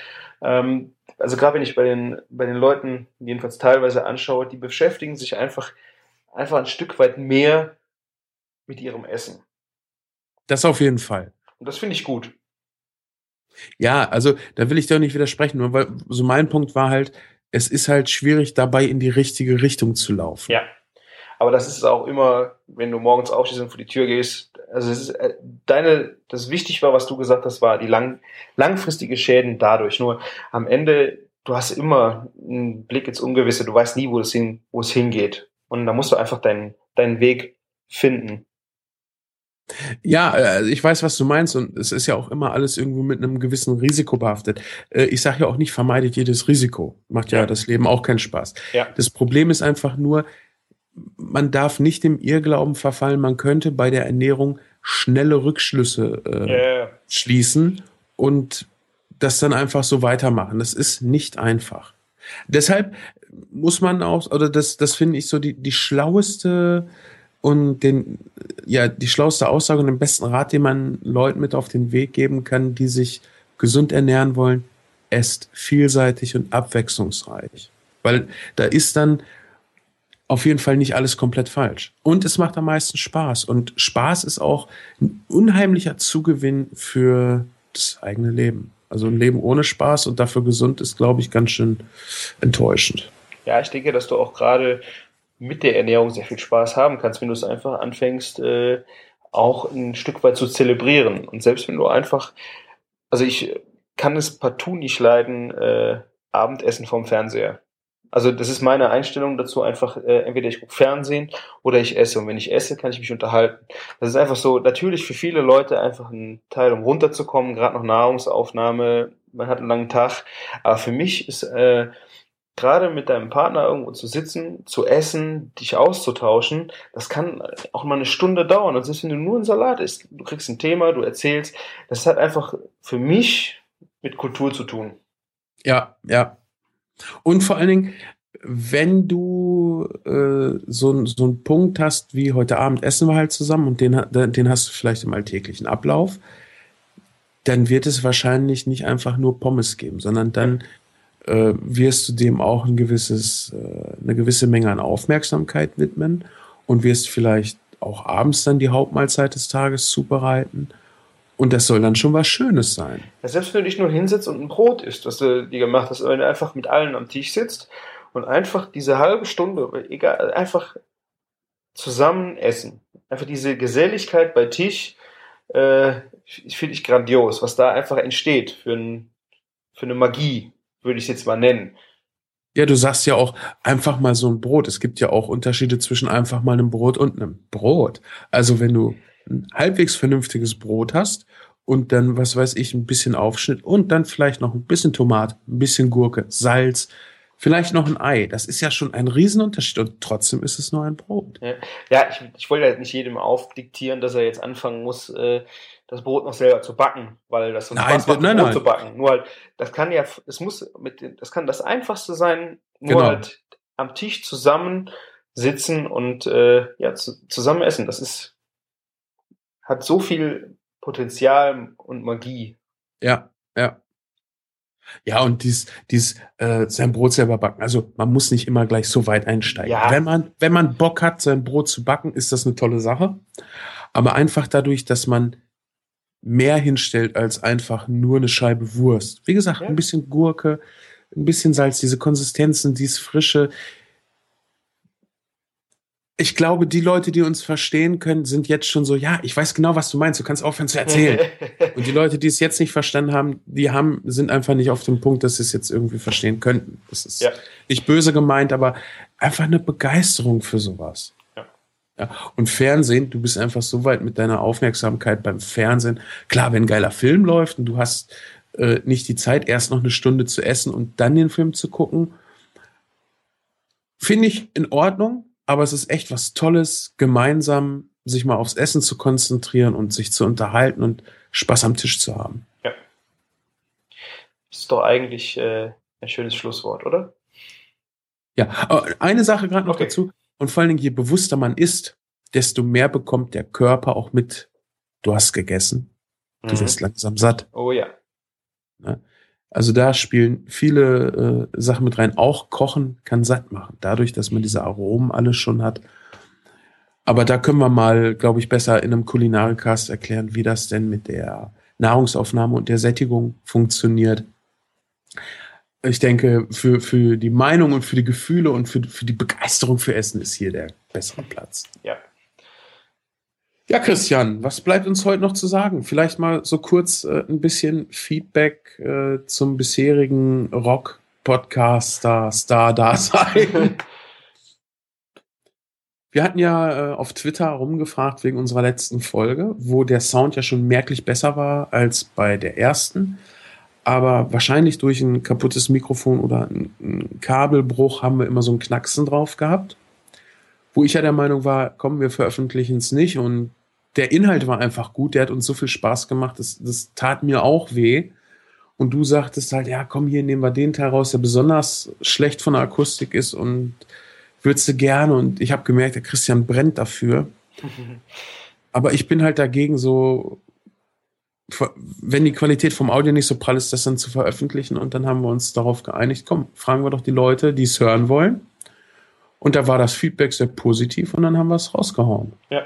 also gerade wenn ich bei den, bei den Leuten jedenfalls teilweise anschaue, die beschäftigen sich einfach, einfach ein Stück weit mehr mit ihrem Essen. Das auf jeden Fall. Und das finde ich gut. Ja, also da will ich dir auch nicht widersprechen, nur weil so mein Punkt war halt, es ist halt schwierig, dabei in die richtige Richtung zu laufen. Ja. Aber das ist auch immer, wenn du morgens aufstehst und vor die Tür gehst. Also ist äh, deine, das wichtig war, was du gesagt hast, war die lang, langfristige Schäden dadurch. Nur am Ende, du hast immer einen Blick ins Ungewisse. Du weißt nie, wo es hin, wo es hingeht. Und da musst du einfach deinen, deinen Weg finden. Ja, also ich weiß, was du meinst und es ist ja auch immer alles irgendwo mit einem gewissen Risiko behaftet. Äh, Ich sage ja auch nicht, vermeidet jedes Risiko. Macht ja, Ja. das Leben auch keinen Spaß. Ja. Das Problem ist einfach nur, man darf nicht dem Irrglauben verfallen, man könnte bei der Ernährung schnelle Rückschlüsse äh, Ja, schließen und das dann einfach so weitermachen. Das ist nicht einfach. Deshalb muss man auch, oder das, das finde ich so die, die schlaueste und den, ja, die schlauste Aussage und den besten Rat, den man Leuten mit auf den Weg geben kann, die sich gesund ernähren wollen, esst vielseitig und abwechslungsreich. Weil da ist dann auf jeden Fall nicht alles komplett falsch. Und es macht am meisten Spaß. Und Spaß ist auch ein unheimlicher Zugewinn für das eigene Leben. Also ein Leben ohne Spaß und dafür gesund ist, glaube ich, ganz schön enttäuschend. Ja, ich denke, dass du auch gerade mit der Ernährung sehr viel Spaß haben kannst, wenn du es einfach anfängst, äh, auch ein Stück weit zu zelebrieren. Und selbst wenn du einfach, also ich kann es partout nicht leiden, äh, Abendessen vom Fernseher. Also das ist meine Einstellung dazu, einfach äh, entweder ich gucke Fernsehen oder ich esse. Und wenn ich esse, kann ich mich unterhalten. Das ist einfach so, natürlich für viele Leute einfach ein Teil, um runterzukommen, gerade noch Nahrungsaufnahme, man hat einen langen Tag. Aber für mich ist äh, gerade mit deinem Partner irgendwo zu sitzen, zu essen, dich auszutauschen, das kann auch mal eine Stunde dauern. Und selbst wenn du nur einen Salat isst, du kriegst ein Thema, du erzählst, das hat einfach für mich mit Kultur zu tun. Ja, ja. Und vor allen Dingen, wenn du äh, so, so einen Punkt hast, wie heute Abend essen wir halt zusammen und den, den hast du vielleicht im alltäglichen Ablauf, dann wird es wahrscheinlich nicht einfach nur Pommes geben, sondern dann äh, wirst du dem auch ein gewisses, äh, eine gewisse Menge an Aufmerksamkeit widmen und wirst vielleicht auch abends dann die Hauptmahlzeit des Tages zubereiten. Und das soll dann schon was Schönes sein. Ja, selbst wenn du dich nur hinsetzt und ein Brot isst, was du dir gemacht hast, wenn du einfach mit allen am Tisch sitzt und einfach diese halbe Stunde, egal, einfach zusammen essen. Einfach diese Geselligkeit bei Tisch, äh, finde ich grandios, was da einfach entsteht für, ein, für eine Magie, würde ich es jetzt mal nennen. Ja, du sagst ja auch einfach mal so ein Brot. Es gibt ja auch Unterschiede zwischen einfach mal einem Brot und einem Brot. Also wenn du ein halbwegs vernünftiges Brot hast und dann, was weiß ich, ein bisschen Aufschnitt und dann vielleicht noch ein bisschen Tomat, ein bisschen Gurke, Salz, vielleicht noch ein Ei. Das ist ja schon ein Riesenunterschied und trotzdem ist es nur ein Brot. Ja, ja ich, ich wollte halt nicht jedem aufdiktieren, dass er jetzt anfangen muss, äh, das Brot noch selber zu backen, weil das so nein, Spaß macht, nein, Brot nein. zu backen. Nur halt, das kann ja, es muss mit, das kann das Einfachste sein, nur Genau. halt am Tisch zusammen sitzen und äh, ja zu, zusammen essen. Das ist hat so viel Potenzial und Magie. Ja, ja. Ja, und dies, dies äh, sein Brot selber backen. Also man muss nicht immer gleich so weit einsteigen. Ja. Wenn man, wenn man Bock hat, sein Brot zu backen, ist das eine tolle Sache. Aber einfach dadurch, dass man mehr hinstellt als einfach nur eine Scheibe Wurst. Wie gesagt, Ja. ein bisschen Gurke, ein bisschen Salz, diese Konsistenzen, dieses Frische. Ich glaube, die Leute, die uns verstehen können, sind jetzt schon so, ja, ich weiß genau, was du meinst, du kannst aufhören zu erzählen. *laughs* Und die Leute, die es jetzt nicht verstanden haben, die haben, sind einfach nicht auf dem Punkt, dass sie es jetzt irgendwie verstehen könnten. Das ist Ja. nicht böse gemeint, aber einfach eine Begeisterung für sowas. Ja. Ja. Und Fernsehen, du bist einfach so weit mit deiner Aufmerksamkeit beim Fernsehen. Klar, wenn ein geiler Film läuft und du hast äh, nicht die Zeit, erst noch eine Stunde zu essen und dann den Film zu gucken, finde ich in Ordnung, aber es ist echt was Tolles, gemeinsam sich mal aufs Essen zu konzentrieren und sich zu unterhalten und Spaß am Tisch zu haben. Das ist doch eigentlich äh, ein schönes Schlusswort, oder? Ja, eine Sache gerade noch Okay. dazu. Und vor allen Dingen, je bewusster man isst, desto mehr bekommt der Körper auch mit, du hast gegessen, du Mhm. wirst langsam satt. Oh ja. Also da spielen viele äh, Sachen mit rein. Auch Kochen kann satt machen, dadurch, dass man diese Aromen alles schon hat. Aber da können wir mal, glaube ich, besser in einem Kulinarikast erklären, wie das denn mit der Nahrungsaufnahme und der Sättigung funktioniert. Ich denke, für, für die Meinung und für die Gefühle und für, für die Begeisterung für Essen ist hier der bessere Platz. Ja. Ja, Christian, was bleibt uns heute noch zu sagen? Vielleicht mal so kurz äh, ein bisschen Feedback äh, zum bisherigen Rock-Podcaster, Star-Dasein. *laughs* Wir hatten ja äh, auf Twitter rumgefragt wegen unserer letzten Folge, wo der Sound ja schon merklich besser war als bei der ersten. Aber wahrscheinlich durch ein kaputtes Mikrofon oder ein, ein Kabelbruch haben wir immer so ein Knacksen drauf gehabt. Wo ich ja der Meinung war, komm, wir veröffentlichen es nicht. Und der Inhalt war einfach gut, der hat uns so viel Spaß gemacht, das, das tat mir auch weh. Und du sagtest halt, ja, komm, hier nehmen wir den Teil raus, der besonders schlecht von der Akustik ist und würdest du gerne. Und ich habe gemerkt, der Christian brennt dafür. *laughs* Aber ich bin halt dagegen so, wenn die Qualität vom Audio nicht so prall ist, das dann zu veröffentlichen. Und dann haben wir uns darauf geeinigt, komm, fragen wir doch die Leute, die es hören wollen. Und da war das Feedback sehr positiv und dann haben wir es rausgehauen. Ja,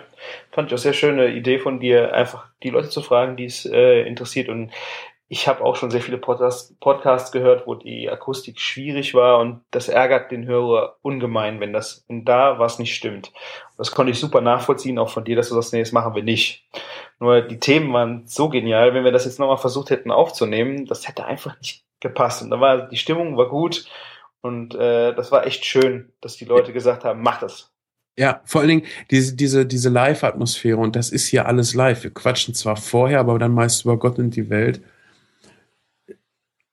fand ich auch sehr schöne Idee von dir, einfach die Leute zu fragen, die es äh, interessiert. Und ich habe auch schon sehr viele Podcast, Podcasts gehört, wo die Akustik schwierig war und das ärgert den Hörer ungemein, wenn das wenn da was nicht stimmt. Das konnte ich super nachvollziehen, auch von dir, dass du sagst, nee, das machen wir nicht. Nur die Themen waren so genial, wenn wir das jetzt nochmal versucht hätten aufzunehmen, das hätte einfach nicht gepasst. Und da war die Stimmung war gut und äh, das war echt schön, dass die Leute gesagt haben, mach das. Ja, vor allen Dingen diese, diese, diese Live-Atmosphäre und das ist hier alles live. Wir quatschen zwar vorher, aber dann meist über Gott und die Welt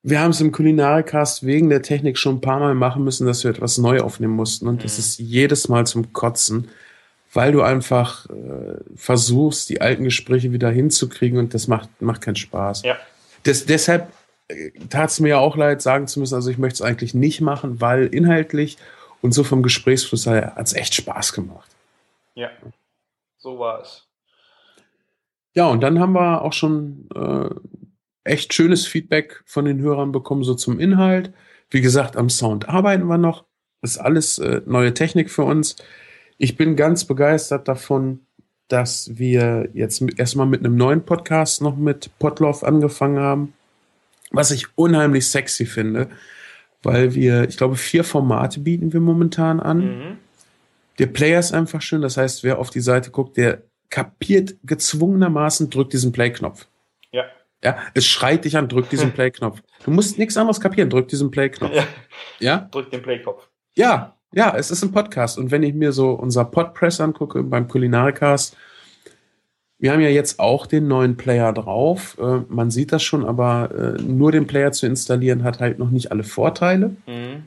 wir haben es im Kulinarikast wegen der Technik schon ein paar Mal machen müssen, dass wir etwas neu aufnehmen mussten. Und das mhm. ist jedes Mal zum Kotzen, weil du einfach äh, versuchst, die alten Gespräche wieder hinzukriegen und das macht, macht keinen Spaß. Ja. Das, deshalb tat es mir ja auch leid, sagen zu müssen, also ich möchte es eigentlich nicht machen, weil inhaltlich und so vom Gesprächsfluss her hat es echt Spaß gemacht. Ja, so war es. Ja, und dann haben wir auch schon äh, echt schönes Feedback von den Hörern bekommen, so zum Inhalt. Wie gesagt, am Sound arbeiten wir noch. Das ist alles äh, neue Technik für uns. Ich bin ganz begeistert davon, dass wir jetzt erstmal mit einem neuen Podcast noch mit Potloff angefangen haben, was ich unheimlich sexy finde, weil wir, ich glaube, vier Formate bieten wir momentan an. Mhm. Der Player ist einfach schön, das heißt, wer auf die Seite guckt, der kapiert gezwungenermaßen, drückt diesen Play-Knopf. Ja. Ja, es schreit dich an, drück diesen *laughs* Play-Knopf. Du musst nichts anderes kapieren, drück diesen Play-Knopf. Ja. ja? Drück den Play-Knopf. Ja, ja, es ist ein Podcast. Und wenn ich mir so unser Podpress angucke beim Kulinarikast, wir haben ja jetzt auch den neuen Player drauf. Äh, man sieht das schon, aber äh, nur den Player zu installieren hat halt noch nicht alle Vorteile. Mhm.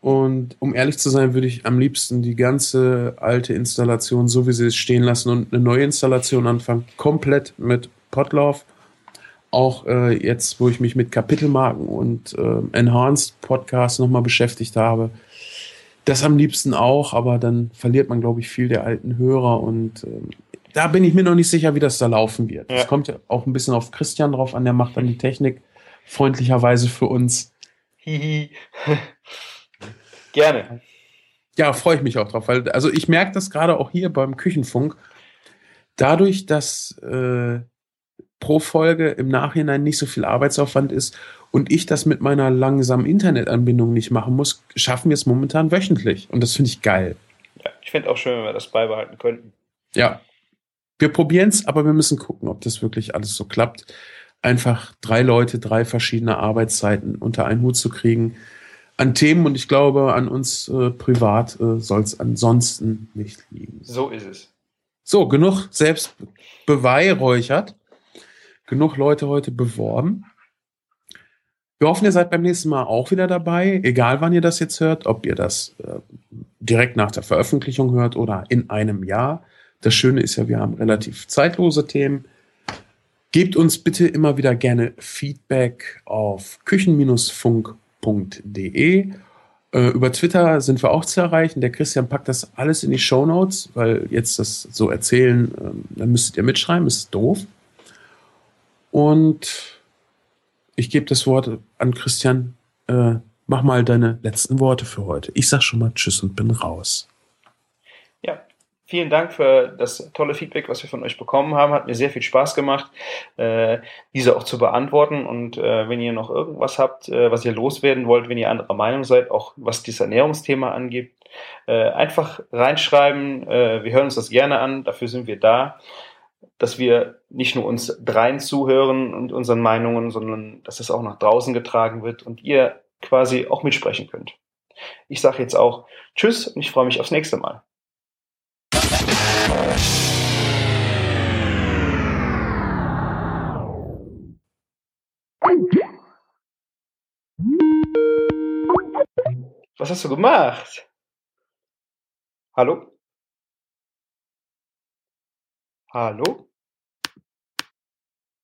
Und um ehrlich zu sein, würde ich am liebsten die ganze alte Installation, so wie sie ist, stehen lassen und eine neue Installation anfangen, komplett mit Podlove auch äh, jetzt, wo ich mich mit Kapitelmarken und äh, Enhanced Podcasts nochmal beschäftigt habe, das am liebsten auch, aber dann verliert man, glaube ich, viel der alten Hörer und äh, da bin ich mir noch nicht sicher, wie das da laufen wird. Es ja. kommt ja auch ein bisschen auf Christian drauf an, der macht dann die Technik freundlicherweise für uns. Hihi. Gerne. Ja, freue ich mich auch drauf, weil also ich merke das gerade auch hier beim Küchenfunk. Dadurch, dass äh, pro Folge im Nachhinein nicht so viel Arbeitsaufwand ist und ich das mit meiner langsamen Internetanbindung nicht machen muss, schaffen wir es momentan wöchentlich. Und das finde ich geil. Ja, ich finde auch schön, wenn wir das beibehalten könnten. Ja. Wir probieren es, aber wir müssen gucken, ob das wirklich alles so klappt. Einfach drei Leute, drei verschiedene Arbeitszeiten unter einen Hut zu kriegen an Themen und ich glaube, an uns äh, privat äh, soll es ansonsten nicht liegen. So ist es. So, genug selbst beweihräuchert genug Leute heute beworben. Wir hoffen, ihr seid beim nächsten Mal auch wieder dabei, egal wann ihr das jetzt hört, ob ihr das äh, direkt nach der Veröffentlichung hört oder in einem Jahr. Das Schöne ist ja, wir haben relativ zeitlose Themen. Gebt uns bitte immer wieder gerne Feedback auf küchen-funk.de. Äh, über Twitter sind wir auch zu erreichen. Der Christian packt das alles in die Show Notes, weil jetzt das so erzählen, äh, dann müsstet ihr mitschreiben, ist doof. Und ich gebe das Wort an Christian. Äh, mach mal deine letzten Worte für heute. Ich sag schon mal Tschüss und bin raus. Vielen Dank für das tolle Feedback, was wir von euch bekommen haben. Hat mir sehr viel Spaß gemacht, äh, diese auch zu beantworten. Und äh, wenn ihr noch irgendwas habt, äh, was ihr loswerden wollt, wenn ihr anderer Meinung seid, auch was dieses Ernährungsthema angeht, äh, einfach reinschreiben. Äh, wir hören uns das gerne an. Dafür sind wir da dass wir nicht nur uns dreien zuhören und unseren Meinungen, sondern dass es auch nach draußen getragen wird und ihr quasi auch mitsprechen könnt. Ich sage jetzt auch Tschüss und ich freue mich aufs nächste Mal. Was hast du gemacht? Hallo? Hallo?